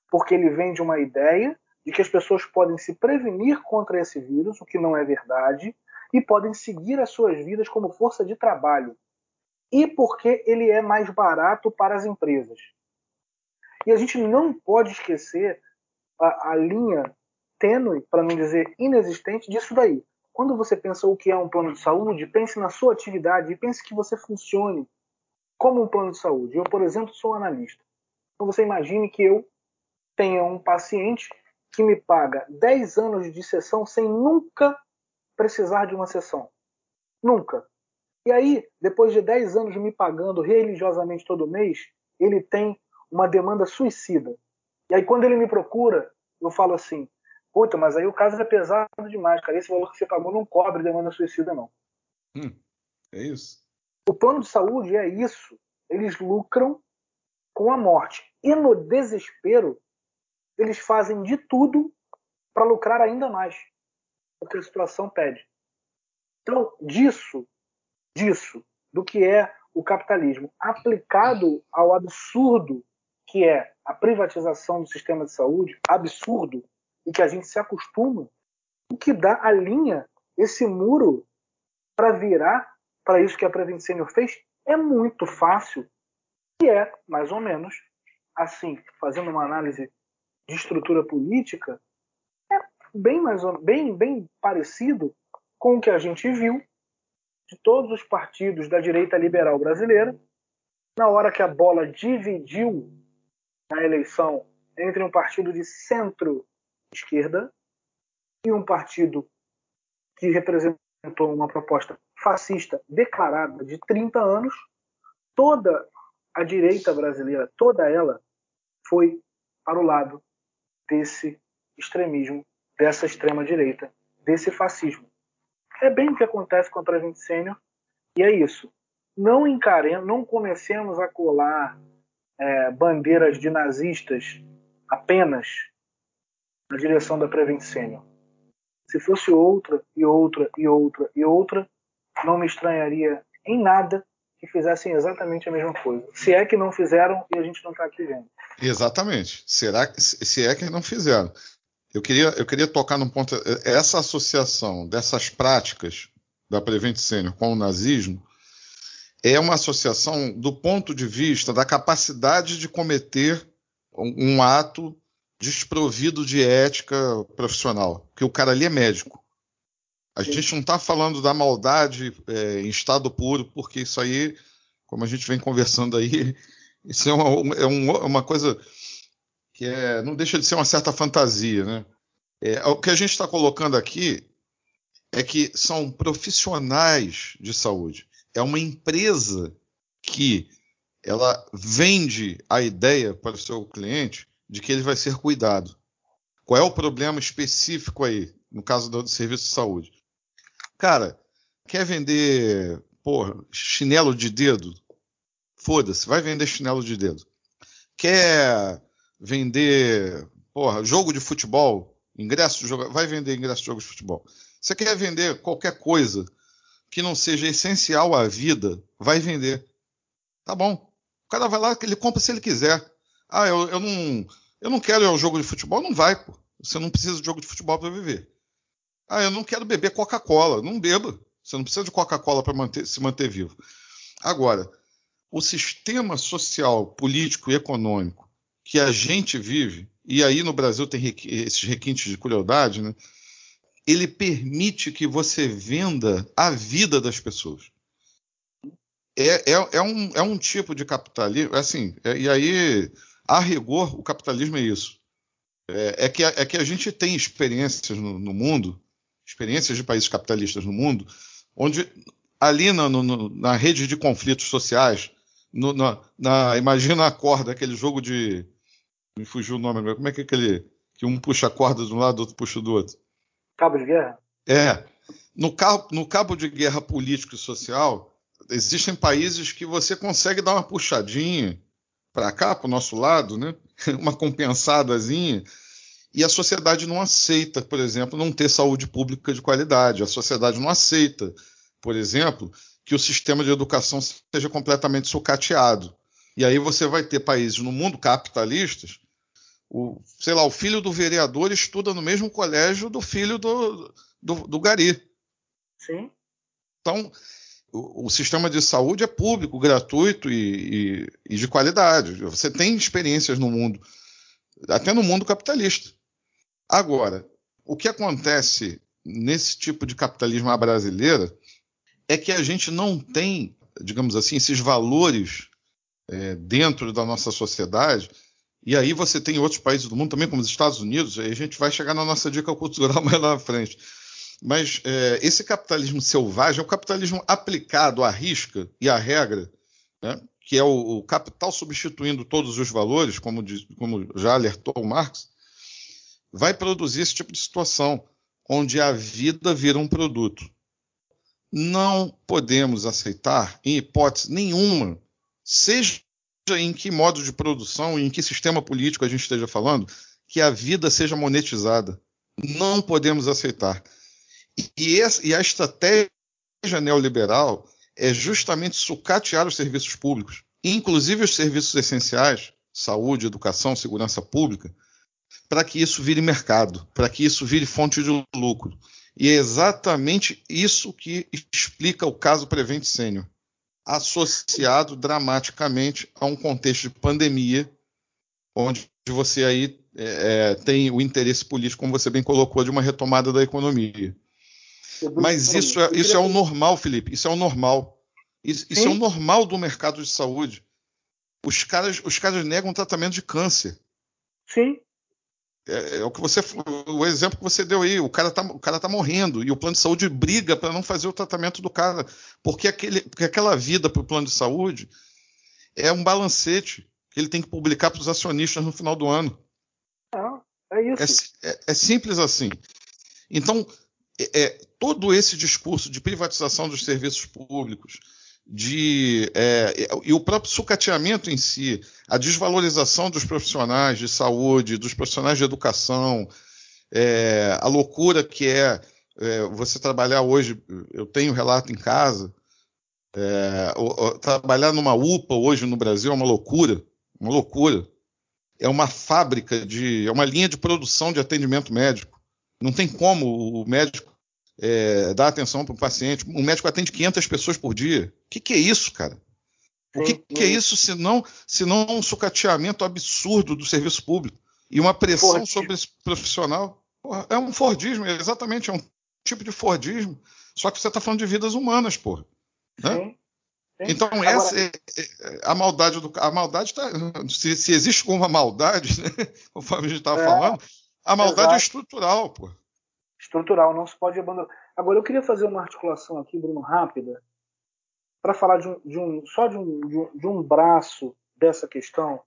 porque ele vem de uma ideia de que as pessoas podem se prevenir contra esse vírus, o que não é verdade, e podem seguir as suas vidas como força de trabalho. E porque ele é mais barato para as empresas. E a gente não pode esquecer a, a linha tênue, para não dizer inexistente, disso daí. Quando você pensa o que é um plano de saúde, pense na sua atividade e pense que você funcione como um plano de saúde. Eu, por exemplo, sou analista. Então você imagine que eu tenha um paciente que me paga 10 anos de sessão sem nunca precisar de uma sessão. Nunca. E aí, depois de 10 anos me pagando religiosamente todo mês, ele tem uma demanda suicida. E aí, quando ele me procura, eu falo assim: Puta, mas aí o caso é pesado demais, cara. Esse valor que você pagou não cobre demanda suicida, não. Hum, é isso. O plano de saúde é isso. Eles lucram com a morte. E no desespero, eles fazem de tudo para lucrar ainda mais, porque a situação pede. Então, disso, disso, do que é o capitalismo aplicado ao absurdo que é a privatização do sistema de saúde, absurdo, e que a gente se acostuma, o que dá a linha, esse muro, para virar para isso que a Prevent Senior fez, é muito fácil, e é, mais ou menos, assim, fazendo uma análise de estrutura política é bem, mais, bem, bem parecido com o que a gente viu de todos os partidos da direita liberal brasileira, na hora que a bola dividiu na eleição entre um partido de centro-esquerda e um partido que representou uma proposta fascista declarada de 30 anos, toda a direita brasileira, toda ela, foi para o lado desse extremismo, dessa extrema-direita, desse fascismo. É bem o que acontece com a Prevent Senior, e é isso. Não encaremos, não comecemos a colar é, bandeiras de nazistas apenas na direção da Prevent Senior. Se fosse outra, e outra, e outra, e outra, não me estranharia em nada que fizessem exatamente a mesma coisa. Se é que não fizeram e a gente não está aqui vendo. Exatamente. Será que se é que não fizeram? Eu queria, eu queria tocar num ponto. Essa associação dessas práticas da Prevent Senior com o nazismo é uma associação do ponto de vista da capacidade de cometer um, um ato desprovido de ética profissional, porque o cara ali é médico. A Sim. gente não está falando da maldade é, em estado puro, porque isso aí, como a gente vem conversando aí, isso é uma, é uma coisa que é, não deixa de ser uma certa fantasia, né? É, o que a gente está colocando aqui é que são profissionais de saúde. É uma empresa que ela vende a ideia para o seu cliente de que ele vai ser cuidado. Qual é o problema específico aí, no caso do serviço de saúde? Cara, quer vender porra, chinelo de dedo? Foda-se, vai vender chinelo de dedo. Quer vender porra, jogo de futebol? Ingresso de jogo, vai vender ingresso de jogo de futebol. Você quer vender qualquer coisa que não seja essencial à vida, vai vender. Tá bom. O cara vai lá, ele compra se ele quiser. Ah, eu, eu não eu não quero ir ao jogo de futebol, não vai, pô. Você não precisa de jogo de futebol para viver. Ah, eu não quero beber Coca-Cola. Não beba. Você não precisa de Coca-Cola para se manter vivo. Agora, o sistema social, político e econômico que a gente vive, e aí no Brasil tem esses requintes de crueldade, né? Ele permite que você venda a vida das pessoas. É, é, é, um, é um tipo de capitalismo, assim, é, e aí, a rigor, o capitalismo é isso. É, é, que, é que a gente tem experiências no, no mundo experiências de países capitalistas no mundo, onde ali na, no, na rede de conflitos sociais, no, na, na, imagina a corda, aquele jogo de. Me fugiu o nome. Como é que é aquele. Que um puxa a corda de um lado, outro puxa do outro? Cabo de guerra? É. No cabo, no cabo de guerra político e social, existem países que você consegue dar uma puxadinha para cá, para o nosso lado, né? uma compensadazinha, e a sociedade não aceita, por exemplo, não ter saúde pública de qualidade. A sociedade não aceita, por exemplo, que o sistema de educação seja completamente sucateado. E aí você vai ter países no mundo capitalistas, o, sei lá, o filho do vereador estuda no mesmo colégio do filho do, do, do gari. Sim. Então, o, o, sistema de saúde é público, gratuito e, e, e de qualidade. Você tem experiências no mundo, até no mundo capitalista. Agora, o que acontece nesse tipo de capitalismo à brasileira é que a gente não tem, digamos assim, esses valores é, dentro da nossa sociedade. E aí você tem outros países do mundo também, como os Estados Unidos, aí a gente vai chegar na nossa dica cultural mais lá na frente. Mas é, esse capitalismo selvagem é o capitalismo aplicado à risca e à regra, né? que é o, o, capital substituindo todos os valores, como, diz, como já alertou Marx, vai produzir esse tipo de situação, onde a vida vira um produto. Não podemos aceitar, em hipótese nenhuma, seja em que modo de produção e em que sistema político a gente esteja falando, que a vida seja monetizada. Não podemos aceitar. E, e a estratégia neoliberal é justamente sucatear os serviços públicos, inclusive os serviços essenciais, saúde, educação, segurança pública, para que isso vire mercado, para que isso vire fonte de lucro. E é exatamente isso que explica o caso Prevent Senior, associado dramaticamente a um contexto de pandemia, onde você aí é, é tem o interesse político, como você bem colocou, de uma retomada da economia. Mas isso é, isso é o normal, Felipe. Isso é o normal. Isso, isso é o normal do mercado de saúde. Os caras, os caras negam tratamento de câncer. Sim. É, é, o que você, o exemplo que você deu aí, o cara tá, o cara tá morrendo e o plano de saúde briga para não fazer o tratamento do cara, porque aquele, porque aquela vida para o plano de saúde é um balancete que ele tem que publicar para os acionistas no final do ano. Ah, é isso. É, é, é simples assim. Então, é, é, todo esse discurso de privatização dos serviços públicos, de é, e o próprio sucateamento em si, a desvalorização dos profissionais de saúde, dos profissionais de educação, é, a loucura que é, é, você trabalhar hoje, eu tenho relato em casa, é, o, o, trabalhar numa UPA hoje no Brasil é uma loucura, uma loucura. É uma fábrica de, é uma linha de produção de atendimento médico. Não tem como o médico é, dar atenção para o paciente. O médico atende 500 pessoas por dia. O que, que é isso, cara? O que, que é isso se não, se não um sucateamento absurdo do serviço público e uma pressão Fordismo. sobre esse profissional? Porra, é um Fordismo, exatamente, é um tipo de Fordismo, só que você está falando de vidas humanas, porra. Né? Sim. Sim. Então, Agora, essa é, é, a maldade do. A maldade tá. Se, se existe alguma maldade, né, conforme a gente estava é, falando, a maldade é exato. é estrutural, pô estrutural, não se pode abandonar. Agora, eu queria fazer uma articulação aqui, Bruno, rápida, para falar de um, de um só de um, de um, de um braço dessa questão.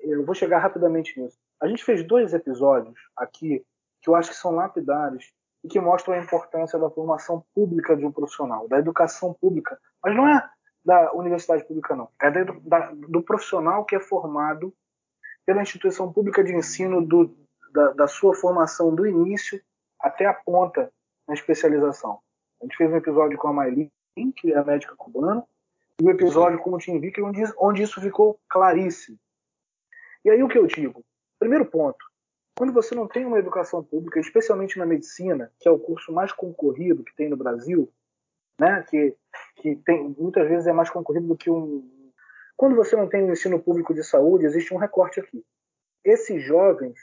Eu vou chegar rapidamente nisso. A gente fez dois episódios aqui que eu acho que são lapidares e que mostram a importância da formação pública de um profissional, da educação pública. Mas não é da universidade pública, não. É da, da, do profissional que é formado pela instituição pública de ensino do, da, da sua formação do início até a ponta na especialização. A gente fez um episódio com a Maylin, que é a médica cubana, e um episódio com o Tim Vick, onde, onde isso ficou claríssimo. E aí o que eu digo? Primeiro ponto, quando você não tem uma educação pública, especialmente na medicina, que é o curso mais concorrido que tem no Brasil, né, que, que tem, muitas vezes é mais concorrido do que um. Quando você não tem um ensino público de saúde, existe um recorte aqui. Esses jovens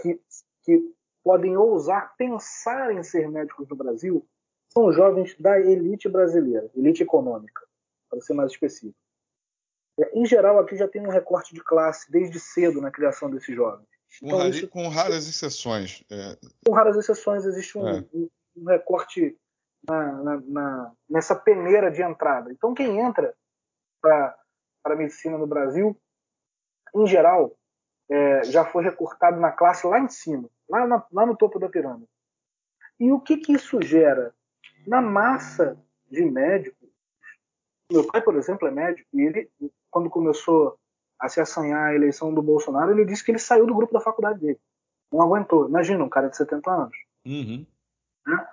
que, que podem ousar pensar em ser médicos no Brasil são jovens da elite brasileira, elite econômica, para ser mais específico. É, em geral, aqui já tem um recorte de classe desde cedo na criação desses jovens. Então, isso, com raras exceções. É... Com raras exceções, existe um, é. um, um recorte na, na, na, nessa peneira de entrada. Então, quem entra para a medicina no Brasil, em geral, é, já foi recortado na classe lá em cima, lá, na, lá no topo da pirâmide. E o que, que isso gera? Na massa de médicos, meu pai, por exemplo, é médico, e ele, quando começou a se assanhar a eleição do Bolsonaro, ele disse que ele saiu do grupo da faculdade dele. Não aguentou. Imagina, um cara de 70 anos. Uhum. Né?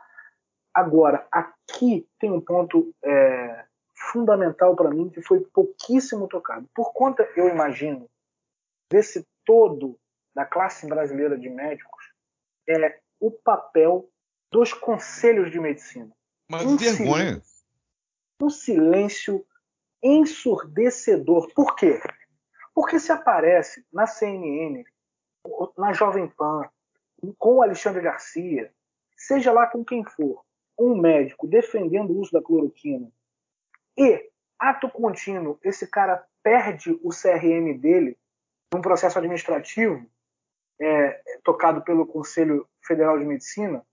Agora, aqui tem um ponto é, fundamental para mim que foi pouquíssimo tocado. Por conta, eu imagino, desse todo da classe brasileira de médicos, é o papel dos conselhos de medicina. Mas um vergonha. Silêncio, um silêncio ensurdecedor. Por quê? Porque se aparece na CNN, na Jovem Pan, com o Alexandre Garcia, seja lá com quem for, um médico defendendo o uso da cloroquina e, ato contínuo, esse cara perde o CRM dele num processo administrativo é, tocado pelo Conselho Federal de Medicina,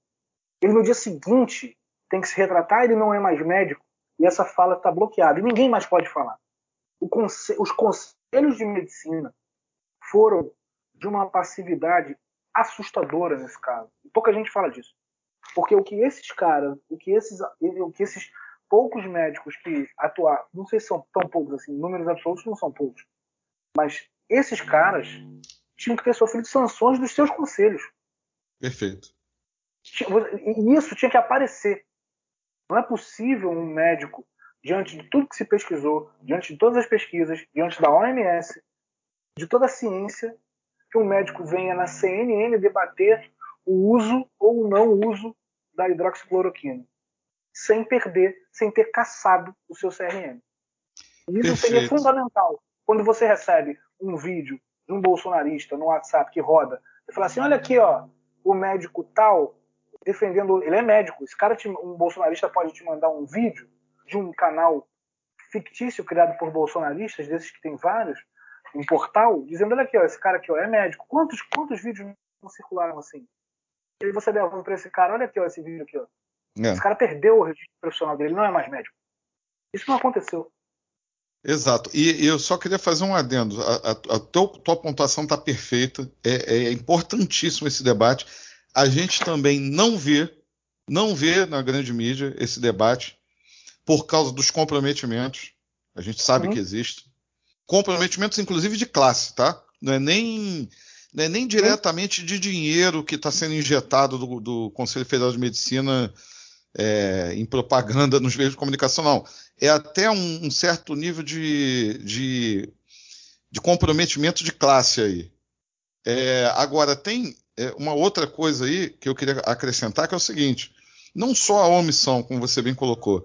ele no dia seguinte tem que se retratar, ele não é mais médico e essa fala está bloqueada e ninguém mais pode falar. Conselho, os conselhos de medicina foram de uma passividade assustadora nesse caso. E pouca gente fala disso. Porque o que esses caras, o que esses, o que esses poucos médicos que atuaram, não sei se são tão poucos assim, números absolutos não são poucos, mas esses caras tinham que ter sofrido sanções dos seus conselhos. Perfeito. E isso tinha que aparecer. Não é possível um médico, diante de tudo que se pesquisou, diante de todas as pesquisas, diante da OMS, de toda a ciência, que um médico venha na CNN debater o uso ou não uso da hidroxicloroquina, sem perder, sem ter caçado o seu CRM. E isso Perfeito. seria fundamental. Quando você recebe um vídeo de um bolsonarista no WhatsApp que roda e fala assim: olha aqui, ó, o médico tal defendendo. Ele é médico. Esse cara, te, um bolsonarista, pode te mandar um vídeo de um canal fictício criado por bolsonaristas, desses que tem vários, um portal, dizendo: olha aqui, ó, esse cara aqui ó, é médico. Quantos, quantos vídeos não circularam assim? E você devolve para esse cara: olha aqui, ó, esse vídeo aqui. Ó. É. Esse cara perdeu o registro profissional dele, não é mais médico. Isso não aconteceu. Exato. E, eu só queria fazer um adendo. A, a, a teu, tua pontuação está perfeita. É, é, importantíssimo esse debate. A gente também não vê, não vê na grande mídia esse debate por causa dos comprometimentos. A gente sabe uhum. que existe. Comprometimentos, inclusive, de classe, tá? Não é nem, não é nem diretamente de dinheiro que está sendo injetado do, do Conselho Federal de Medicina é, em propaganda nos meios de comunicação, não. É até um, um certo nível de, de, de, comprometimento de classe aí. É, agora, tem é, uma outra coisa aí que eu queria acrescentar, que é o seguinte: não só a omissão, como você bem colocou,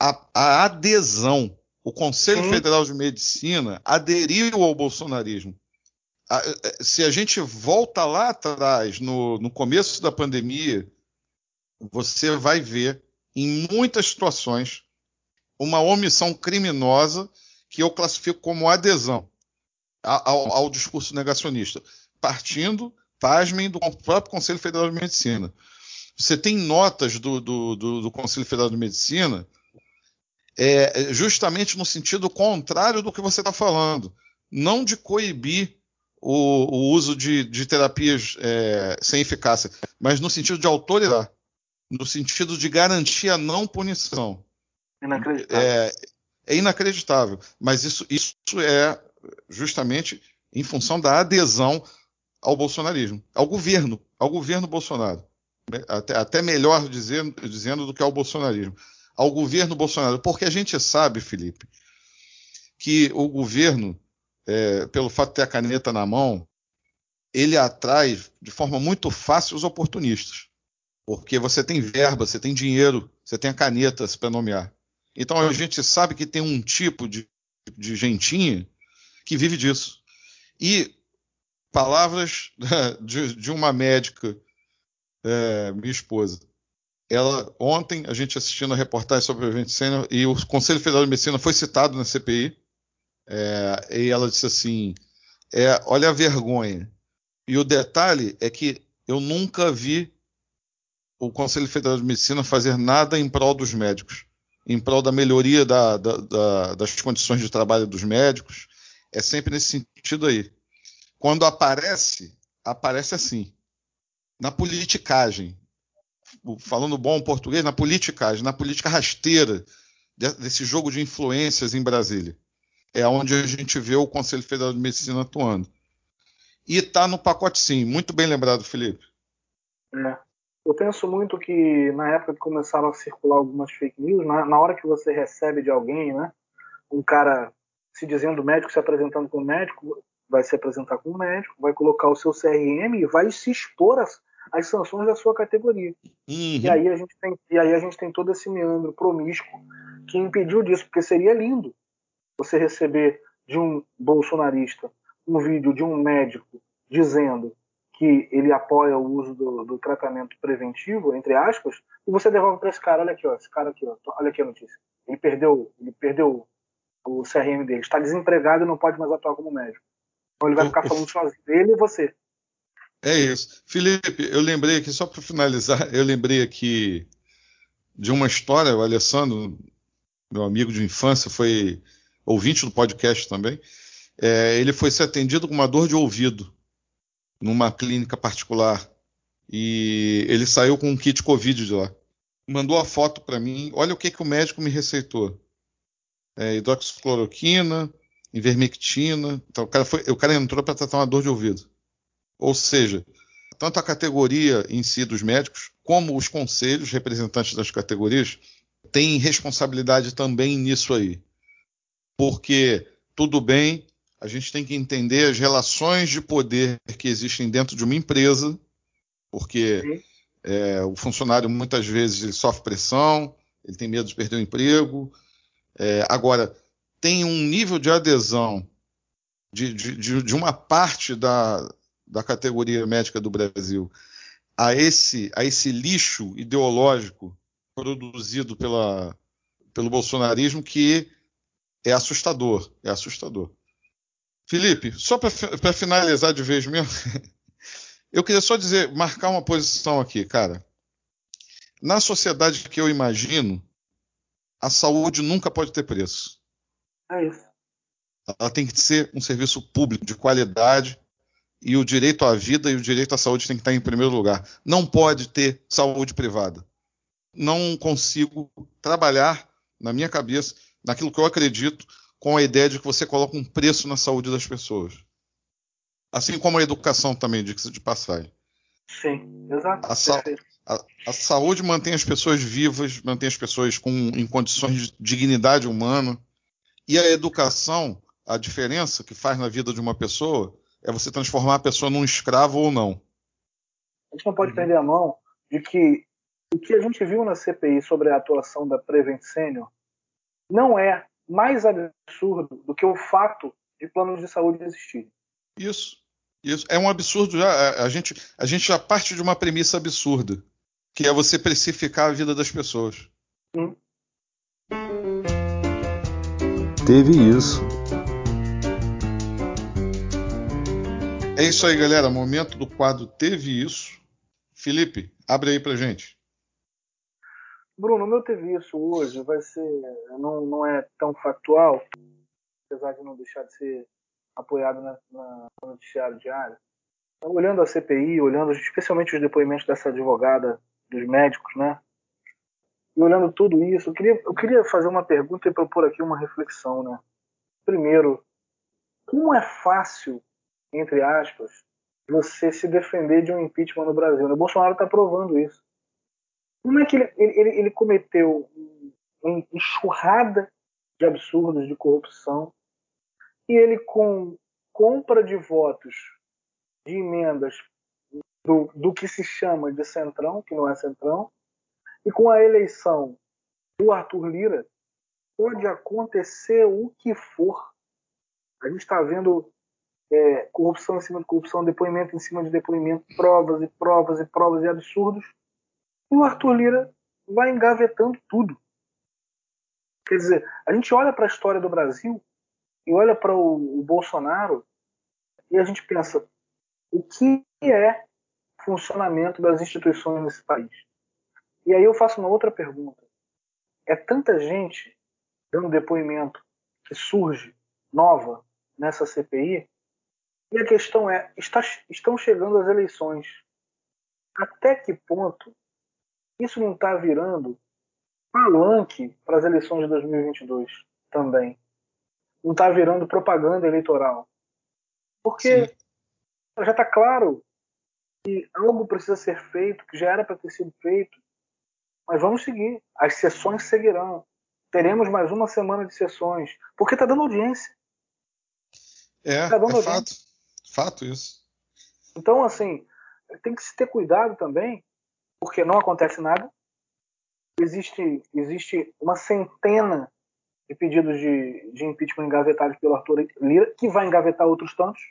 a, a adesão. O Conselho Sim. Federal de Medicina aderiu ao bolsonarismo. A, é, se a gente volta lá atrás, no, no começo da pandemia, você vai ver em muitas situações uma omissão criminosa que eu classifico como adesão ao, ao discurso negacionista, partindo, pasmem, do próprio Conselho Federal de Medicina. Você tem notas do, do, do, do Conselho Federal de Medicina é, justamente no sentido contrário do que você está falando, não de coibir o, o uso de, de terapias é, sem eficácia, mas no sentido de autorizar no sentido de garantir a não punição. Inacreditável. É, é inacreditável. Mas isso, isso é justamente em função da adesão ao bolsonarismo, ao governo, ao governo Bolsonaro. Até, até melhor dizendo, dizendo do que ao bolsonarismo. Ao governo Bolsonaro. Porque a gente sabe, Felipe, que o governo, é, pelo fato de ter a caneta na mão, ele atrai de forma muito fácil os oportunistas. Porque você tem verba, você tem dinheiro, você tem a caneta para nomear. Então a gente sabe que tem um tipo de, de gentinha que vive disso. E palavras de, de uma médica, é, minha esposa. Ela, ontem, a gente assistindo a reportagem sobre o evento Sênior, e o Conselho Federal de Medicina foi citado na CPI, é, e ela disse assim: é, olha a vergonha. E o detalhe é que eu nunca vi o Conselho Federal de Medicina fazer nada em prol dos médicos. em prol da melhoria da, da, da, das condições de trabalho dos médicos. É sempre nesse sentido aí. Quando aparece, aparece assim. Na politicagem. Falando bom português, na politicagem, na política rasteira desse jogo de influências em Brasília. É onde a gente vê o Conselho Federal de Medicina atuando. E está no pacote sim. Muito bem lembrado, Felipe. É. Eu penso muito que na época que começaram a circular algumas fake news, na, na hora que você recebe de alguém, né, um cara se dizendo médico, se apresentando como médico, vai se apresentar como médico, vai colocar o seu CRM e vai se expor às, às sanções da sua categoria. Uhum. E, aí a gente tem, e aí a gente tem todo esse meandro promíscuo que impediu disso, porque seria lindo você receber de um bolsonarista um vídeo de um médico dizendo que ele apoia o uso do, do tratamento preventivo, entre aspas, e você devolve para esse cara, olha aqui, ó, esse cara aqui, ó, olha aqui a notícia. Ele perdeu, ele perdeu o CRM dele, está desempregado e não pode mais atuar como médico. Então ele vai ficar falando sozinho, ele e você. É isso. Felipe, eu lembrei aqui, só para finalizar, eu lembrei aqui de uma história, o Alessandro, meu amigo de infância, foi ouvinte do podcast também. É, ele foi ser atendido com uma dor de ouvido numa clínica particular e ele saiu com um kit Covid de lá. Mandou a foto para mim. Olha o que, que o médico me receitou: é, hidroxicloroquina, ivermectina. Então, o, cara foi, o cara entrou para tratar uma dor de ouvido. Ou seja, tanto a categoria em si dos médicos, como os conselhos, representantes das categorias, têm responsabilidade também nisso aí. Porque, tudo bem, a gente tem que entender as relações de poder que existem dentro de uma empresa, porque é, o funcionário muitas vezes sofre pressão, ele tem medo de perder o emprego. É, agora, tem um nível de adesão de, de, de uma parte da, da categoria médica do Brasil a esse, a esse lixo ideológico produzido pela, pelo bolsonarismo que é assustador, é assustador. Felipe, só para finalizar de vez mesmo, eu queria só dizer, marcar uma posição aqui, cara. Na sociedade que eu imagino, a saúde nunca pode ter preço. É isso. Ela tem que ser um serviço público de qualidade e o direito à vida e o direito à saúde tem que estar em primeiro lugar. Não pode ter saúde privada. Não consigo trabalhar na minha cabeça, naquilo que eu acredito, com a ideia de que você coloca um preço na saúde das pessoas. Assim como a educação também, diga-se de passagem. Sim, exato. A, sa a, a, saúde mantém as pessoas vivas, mantém as pessoas com, em condições de dignidade humana. E a educação, a diferença que faz na vida de uma pessoa é você transformar a pessoa num escravo ou não. A gente não pode perder a mão de que o que a gente viu na CPI sobre a atuação da Prevent Senior não é mais absurdo do que o fato de planos de saúde existirem. Isso. Isso é um absurdo já. A gente, a gente já parte de uma premissa absurda, que é você precificar a vida das pessoas. Hum. Teve isso. É isso aí, galera. Momento do quadro Teve Isso. Felipe, abre aí pra gente. Bruno, o meu teve isso hoje vai ser. Não, não é tão factual, apesar de não deixar de ser apoiado na, na, no noticiário diário. Então, olhando a CPI, olhando especialmente os depoimentos dessa advogada, dos médicos, né? E olhando tudo isso, eu queria, eu queria fazer uma pergunta e propor aqui uma reflexão, né? Primeiro, como é fácil, entre aspas, você se defender de um impeachment no Brasil? O Bolsonaro está provando isso. Como é que ele, ele, ele cometeu uma enxurrada de absurdos de corrupção e ele com compra de votos de emendas do, do que se chama de centrão, que não é centrão, e com a eleição do Arthur Lira, pode acontecer o que for. A gente está vendo é, corrupção em cima de corrupção, depoimento em cima de depoimento, provas e provas e provas e absurdos o Arthur Lira vai engavetando tudo. Quer dizer, a gente olha para a história do Brasil e olha para o, o Bolsonaro e a gente pensa o que é funcionamento das instituições nesse país. E aí eu faço uma outra pergunta. é tanta gente dando depoimento que surge nova nessa CPI. E a questão é: está, estão chegando as eleições. Até que ponto isso não está virando palanque para as eleições de 2022 também? Não está virando propaganda eleitoral? Porque Sim. já está claro que algo precisa ser feito, que já era para ter sido feito, mas vamos seguir. As sessões seguirão. Teremos mais uma semana de sessões, porque está dando audiência. É, tá é fato. Fato isso. Então, assim, tem que se ter cuidado também, porque não acontece nada. Existe, existe uma centena de pedidos de, de impeachment engavetados pelo Arthur Lira, que vai engavetar outros tantos.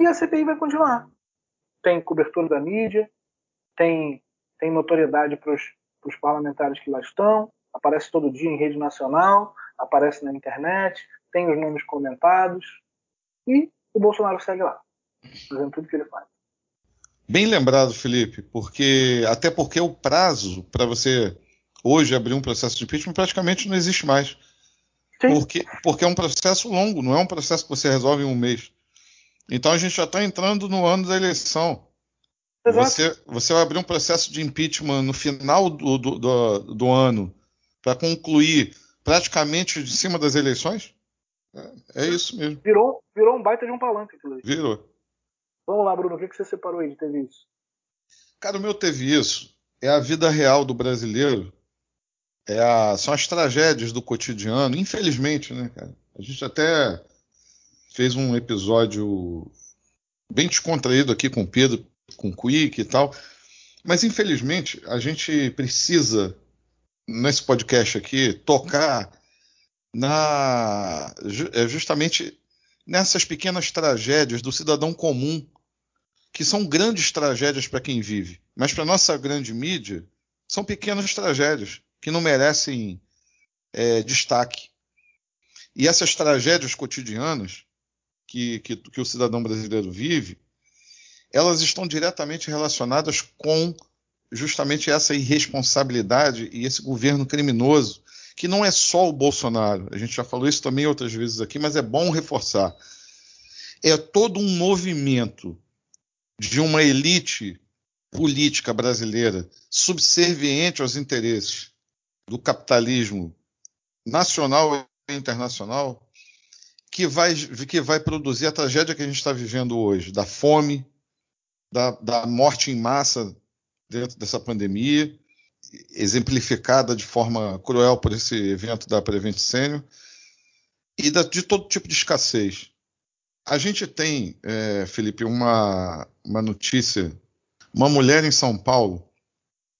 E a CPI vai continuar. Tem cobertura da mídia, tem, tem notoriedade para os parlamentares que lá estão, aparece todo dia em rede nacional, aparece na internet, tem os nomes comentados e o Bolsonaro segue lá, fazendo tudo que ele faz. Bem lembrado, Felipe, porque até porque o prazo para você hoje abrir um processo de impeachment praticamente não existe mais. Porque, porque é um processo longo, não é um processo que você resolve em um mês. Então a gente já está entrando no ano da eleição. Você, você vai abrir um processo de impeachment no final do, do, do, do ano para concluir praticamente de cima das eleições? É, é, isso mesmo. Virou, virou um baita de um palanque, inclusive. Virou. Vamos lá, Bruno, o que, você separou aí de teve isso? Cara, o meu teve isso. É a vida real do brasileiro. É a, são as tragédias do cotidiano, infelizmente, né, cara? A gente até fez um episódio bem descontraído aqui com o Pedro, com o Quick e tal. Mas infelizmente a gente precisa nesse podcast aqui, tocar na é justamente nessas pequenas tragédias do cidadão comum, que são grandes tragédias para quem vive, mas para nossa grande mídia são pequenas tragédias que não merecem é, destaque. E essas tragédias cotidianas que, que, que o cidadão brasileiro vive, elas estão diretamente relacionadas com justamente essa irresponsabilidade e esse governo criminoso, que não é só o Bolsonaro. A gente já falou isso também outras vezes aqui, mas é bom reforçar. É todo um movimento de uma elite política brasileira subserviente aos interesses do capitalismo nacional e internacional que vai, que vai produzir a tragédia que a gente está vivendo hoje, da fome, da, da morte em massa dentro dessa pandemia, exemplificada de forma cruel por esse evento da Prevent Senior, e da, de todo tipo de escassez. A gente tem, é, Felipe, uma, uma notícia. Uma mulher em São Paulo,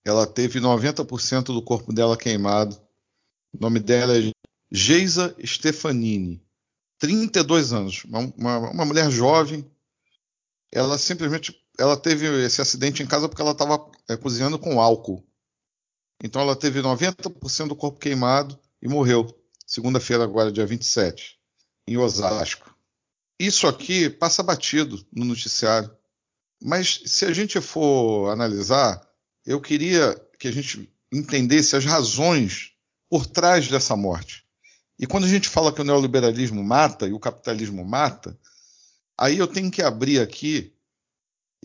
ela teve 90% do corpo dela queimado. O nome dela é Geisa Stefanini, 32 anos, uma, uma, uma mulher jovem. Ela simplesmente ela teve esse acidente em casa porque ela estava é, cozinhando com álcool. Então ela teve 90% do corpo queimado e morreu. Segunda-feira, agora, dia 27, em Osasco. Isso aqui passa batido no noticiário. Mas se a gente for analisar, eu queria que a gente entendesse as razões por trás dessa morte. E quando a gente fala que o neoliberalismo mata e o capitalismo mata, aí eu tenho que abrir aqui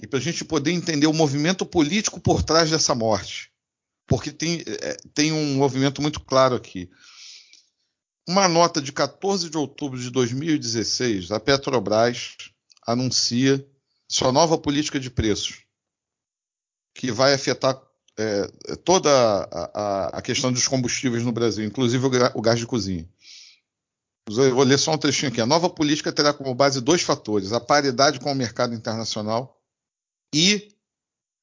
e para a gente poder entender o movimento político por trás dessa morte. Porque tem, é, tem um movimento muito claro aqui. Uma nota de 14 de outubro de 2016, a Petrobras anuncia sua nova política de preços, que vai afetar é, toda a, a, a, questão dos combustíveis no Brasil, inclusive o, o gás de cozinha. Vou ler só um trechinho aqui. A nova política terá como base dois fatores: a paridade com o mercado internacional e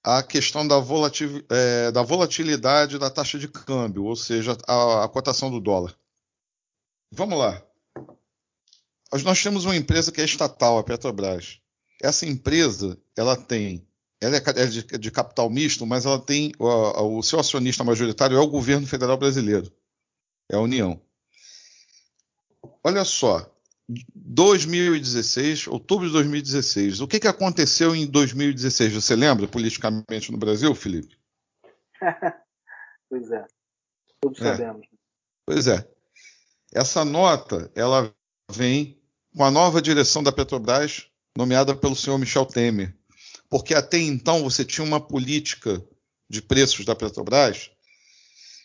a questão da, volatil, é, da volatilidade da taxa de câmbio, ou seja, a, a cotação do dólar. Vamos lá. Nós temos uma empresa que é estatal, a Petrobras. Essa empresa, ela tem, ela é de, de capital misto, mas ela tem o, o seu acionista majoritário é o governo federal brasileiro, é a União. Olha só, 2016, outubro de 2016. O que, que aconteceu em 2016? Você lembra politicamente no Brasil, Felipe? pois é. Todos é. sabemos. Pois é. Essa nota, ela vem com a nova direção da Petrobras, nomeada pelo senhor Michel Temer. Porque até então você tinha uma política de preços da Petrobras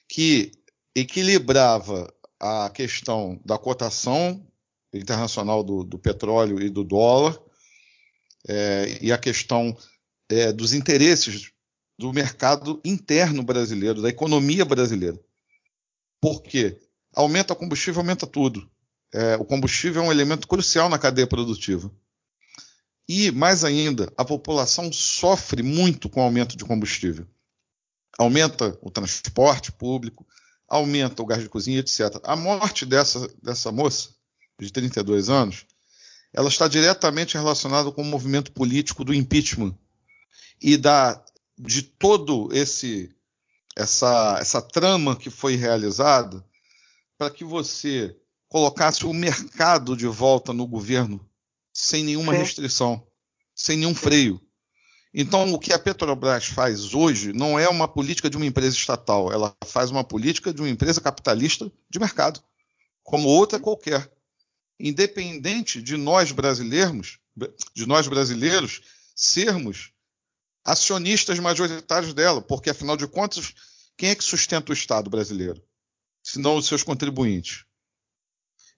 que equilibrava a questão da cotação internacional do, do petróleo e do dólar é, e a questão é, dos interesses do mercado interno brasileiro, da economia brasileira. Por quê? Aumenta combustível, aumenta tudo. É, o combustível é um elemento crucial na cadeia produtiva. E, mais ainda, a população sofre muito com o aumento de combustível. Aumenta o transporte público, aumenta o gás de cozinha, etc. A morte dessa, dessa moça, de 32 anos, ela está diretamente relacionada com o movimento político do impeachment e da, de todo esse essa, essa trama que foi realizada para que você colocasse o mercado de volta no governo sem nenhuma Sim. restrição, sem nenhum freio. Então, o que a Petrobras faz hoje não é uma política de uma empresa estatal, ela faz uma política de uma empresa capitalista de mercado, como outra qualquer. Independente de nós brasileiros, de nós brasileiros sermos acionistas majoritários dela, porque afinal de contas, quem é que sustenta o Estado brasileiro? Se não os seus contribuintes.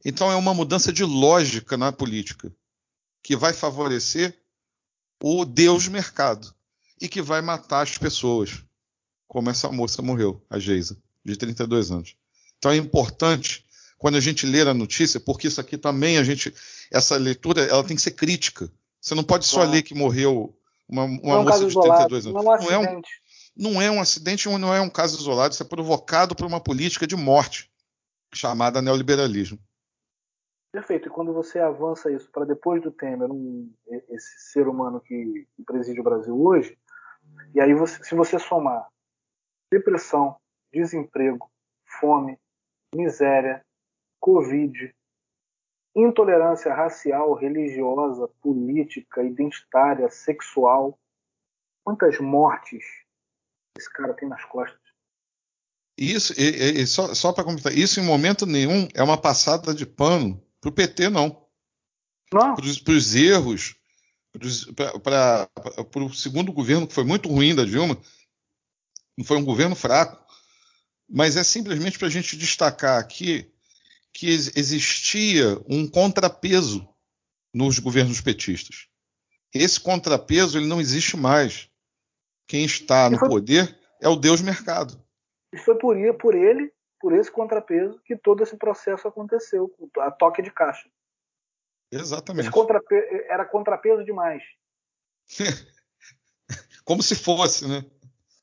Então é uma mudança de lógica na política que vai favorecer o Deus mercado e que vai matar as pessoas, como essa moça morreu, a Geisa, de 32 anos. Então é importante quando a gente ler a notícia, porque isso aqui também a gente, essa leitura, ela tem que ser crítica. Você não pode só ler que morreu uma, uma é um moça de isolado, 32 anos. Não, é um não, é um, não é um acidente, não é um caso isolado, isso é provocado por uma política de morte chamada neoliberalismo. Perfeito. E quando você avança isso para depois do Temer, um, esse ser humano que, que preside o Brasil hoje, e aí você, se você somar depressão, desemprego, fome, miséria, Covid, intolerância racial, religiosa, política, identitária, sexual, quantas mortes esse cara tem nas costas? Isso, e, e, só, só para completar, isso em momento nenhum é uma passada de pano para o PT, não. Não. Para os erros, para o segundo governo, que foi muito ruim da Dilma, foi um governo fraco, mas é simplesmente para a gente destacar aqui que existia um contrapeso nos governos petistas. Esse contrapeso ele não existe mais. Quem está no foi, poder é o Deus mercado. E foi por, por ele por esse contrapeso que todo esse processo aconteceu, a toque de caixa. Exatamente. Contrape era contrapeso demais. Como se fosse, né?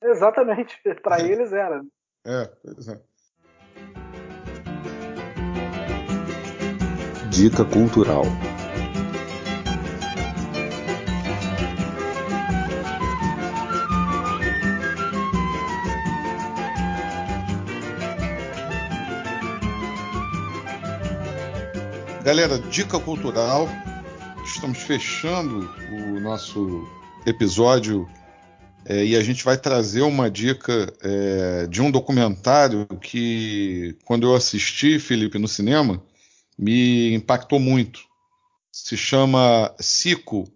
Exatamente. Para é. eles era. É, pois é. Dica cultural. Galera, dica cultural. Estamos fechando o nosso episódio é, e a gente vai trazer uma dica é, de um documentário que, quando eu assisti, Felipe, no cinema, me impactou muito. Se chama Cico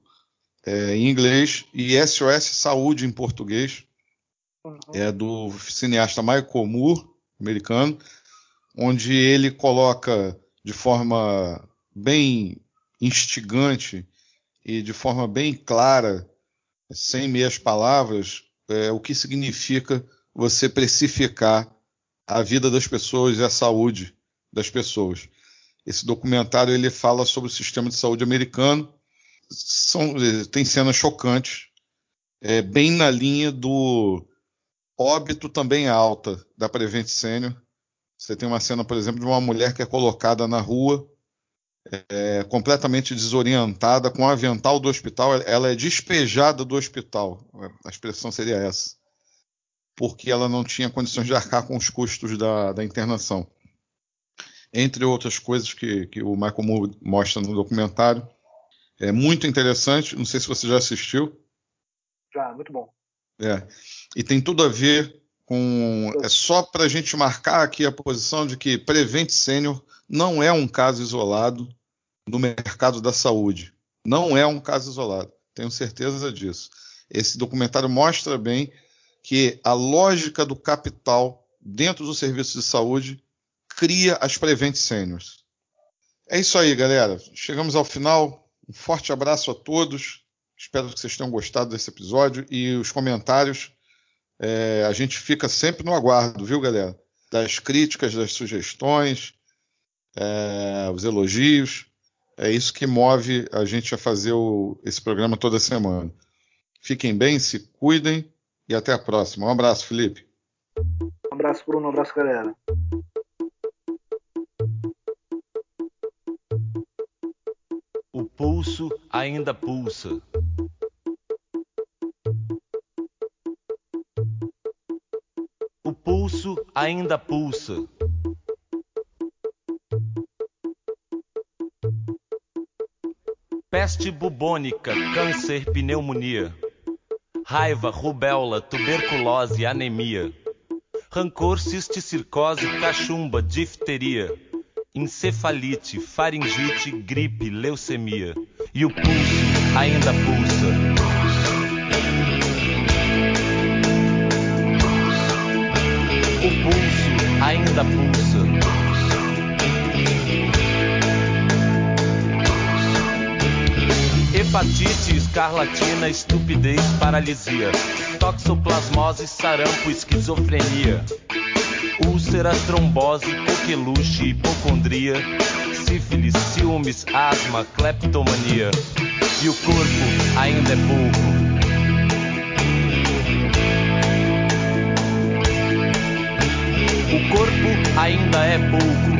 é, em inglês e SOS Saúde em português. Uhum. É do cineasta Michael Moore, americano, onde ele coloca de forma bem instigante e de forma bem clara, sem meias palavras, é, o que significa você precificar a vida das pessoas e a saúde das pessoas. Esse documentário ele fala sobre o sistema de saúde americano. São, tem cenas chocantes, é, bem na linha do óbito também alta da Prevent Senior você tem uma cena, por exemplo, de uma mulher que é colocada na rua, é, completamente desorientada, com o avental do hospital. Ela é despejada do hospital. A expressão seria essa. Porque ela não tinha condições de arcar com os custos da, da internação. Entre outras coisas que, que o Michael Moore mostra no documentário. É muito interessante. Não sei se você já assistiu. Já, muito bom. É. E tem tudo a ver com é só para a gente marcar aqui a posição de que Prevent Senior não é um caso isolado no mercado da saúde. Não é um caso isolado. Tenho certeza disso. Esse documentário mostra bem que a lógica do capital dentro do serviço de saúde cria as Prevent Seniors. É isso aí, galera. Chegamos ao final. Um forte abraço a todos. Espero que vocês tenham gostado desse episódio e os comentários. É, a gente fica sempre no aguardo, viu, galera? Das críticas, das sugestões, é, os elogios. É isso que move a gente a fazer o, esse programa toda semana. Fiquem bem, se cuidem e até a próxima. Um abraço, Felipe. Um abraço, Bruno. Um abraço, galera. Pulso ainda pulsa. O pulso ainda pulsa. Peste bubônica, câncer, pneumonia. Raiva, rubéola, tuberculose, anemia. Rancor, cisticircose, cachumba, difteria. Encefalite, faringite, gripe, leucemia. E o pulso ainda pulsa. O pulso ainda pulsa. Hepatite, escarlatina, estupidez, paralisia. Toxoplasmose, sarampo, esquizofrenia. Úlcera, trombose, coqueluche, hipocondria. Sífilis, ciúmes, asma, cleptomania. E o corpo ainda é pouco. O corpo ainda é pouco.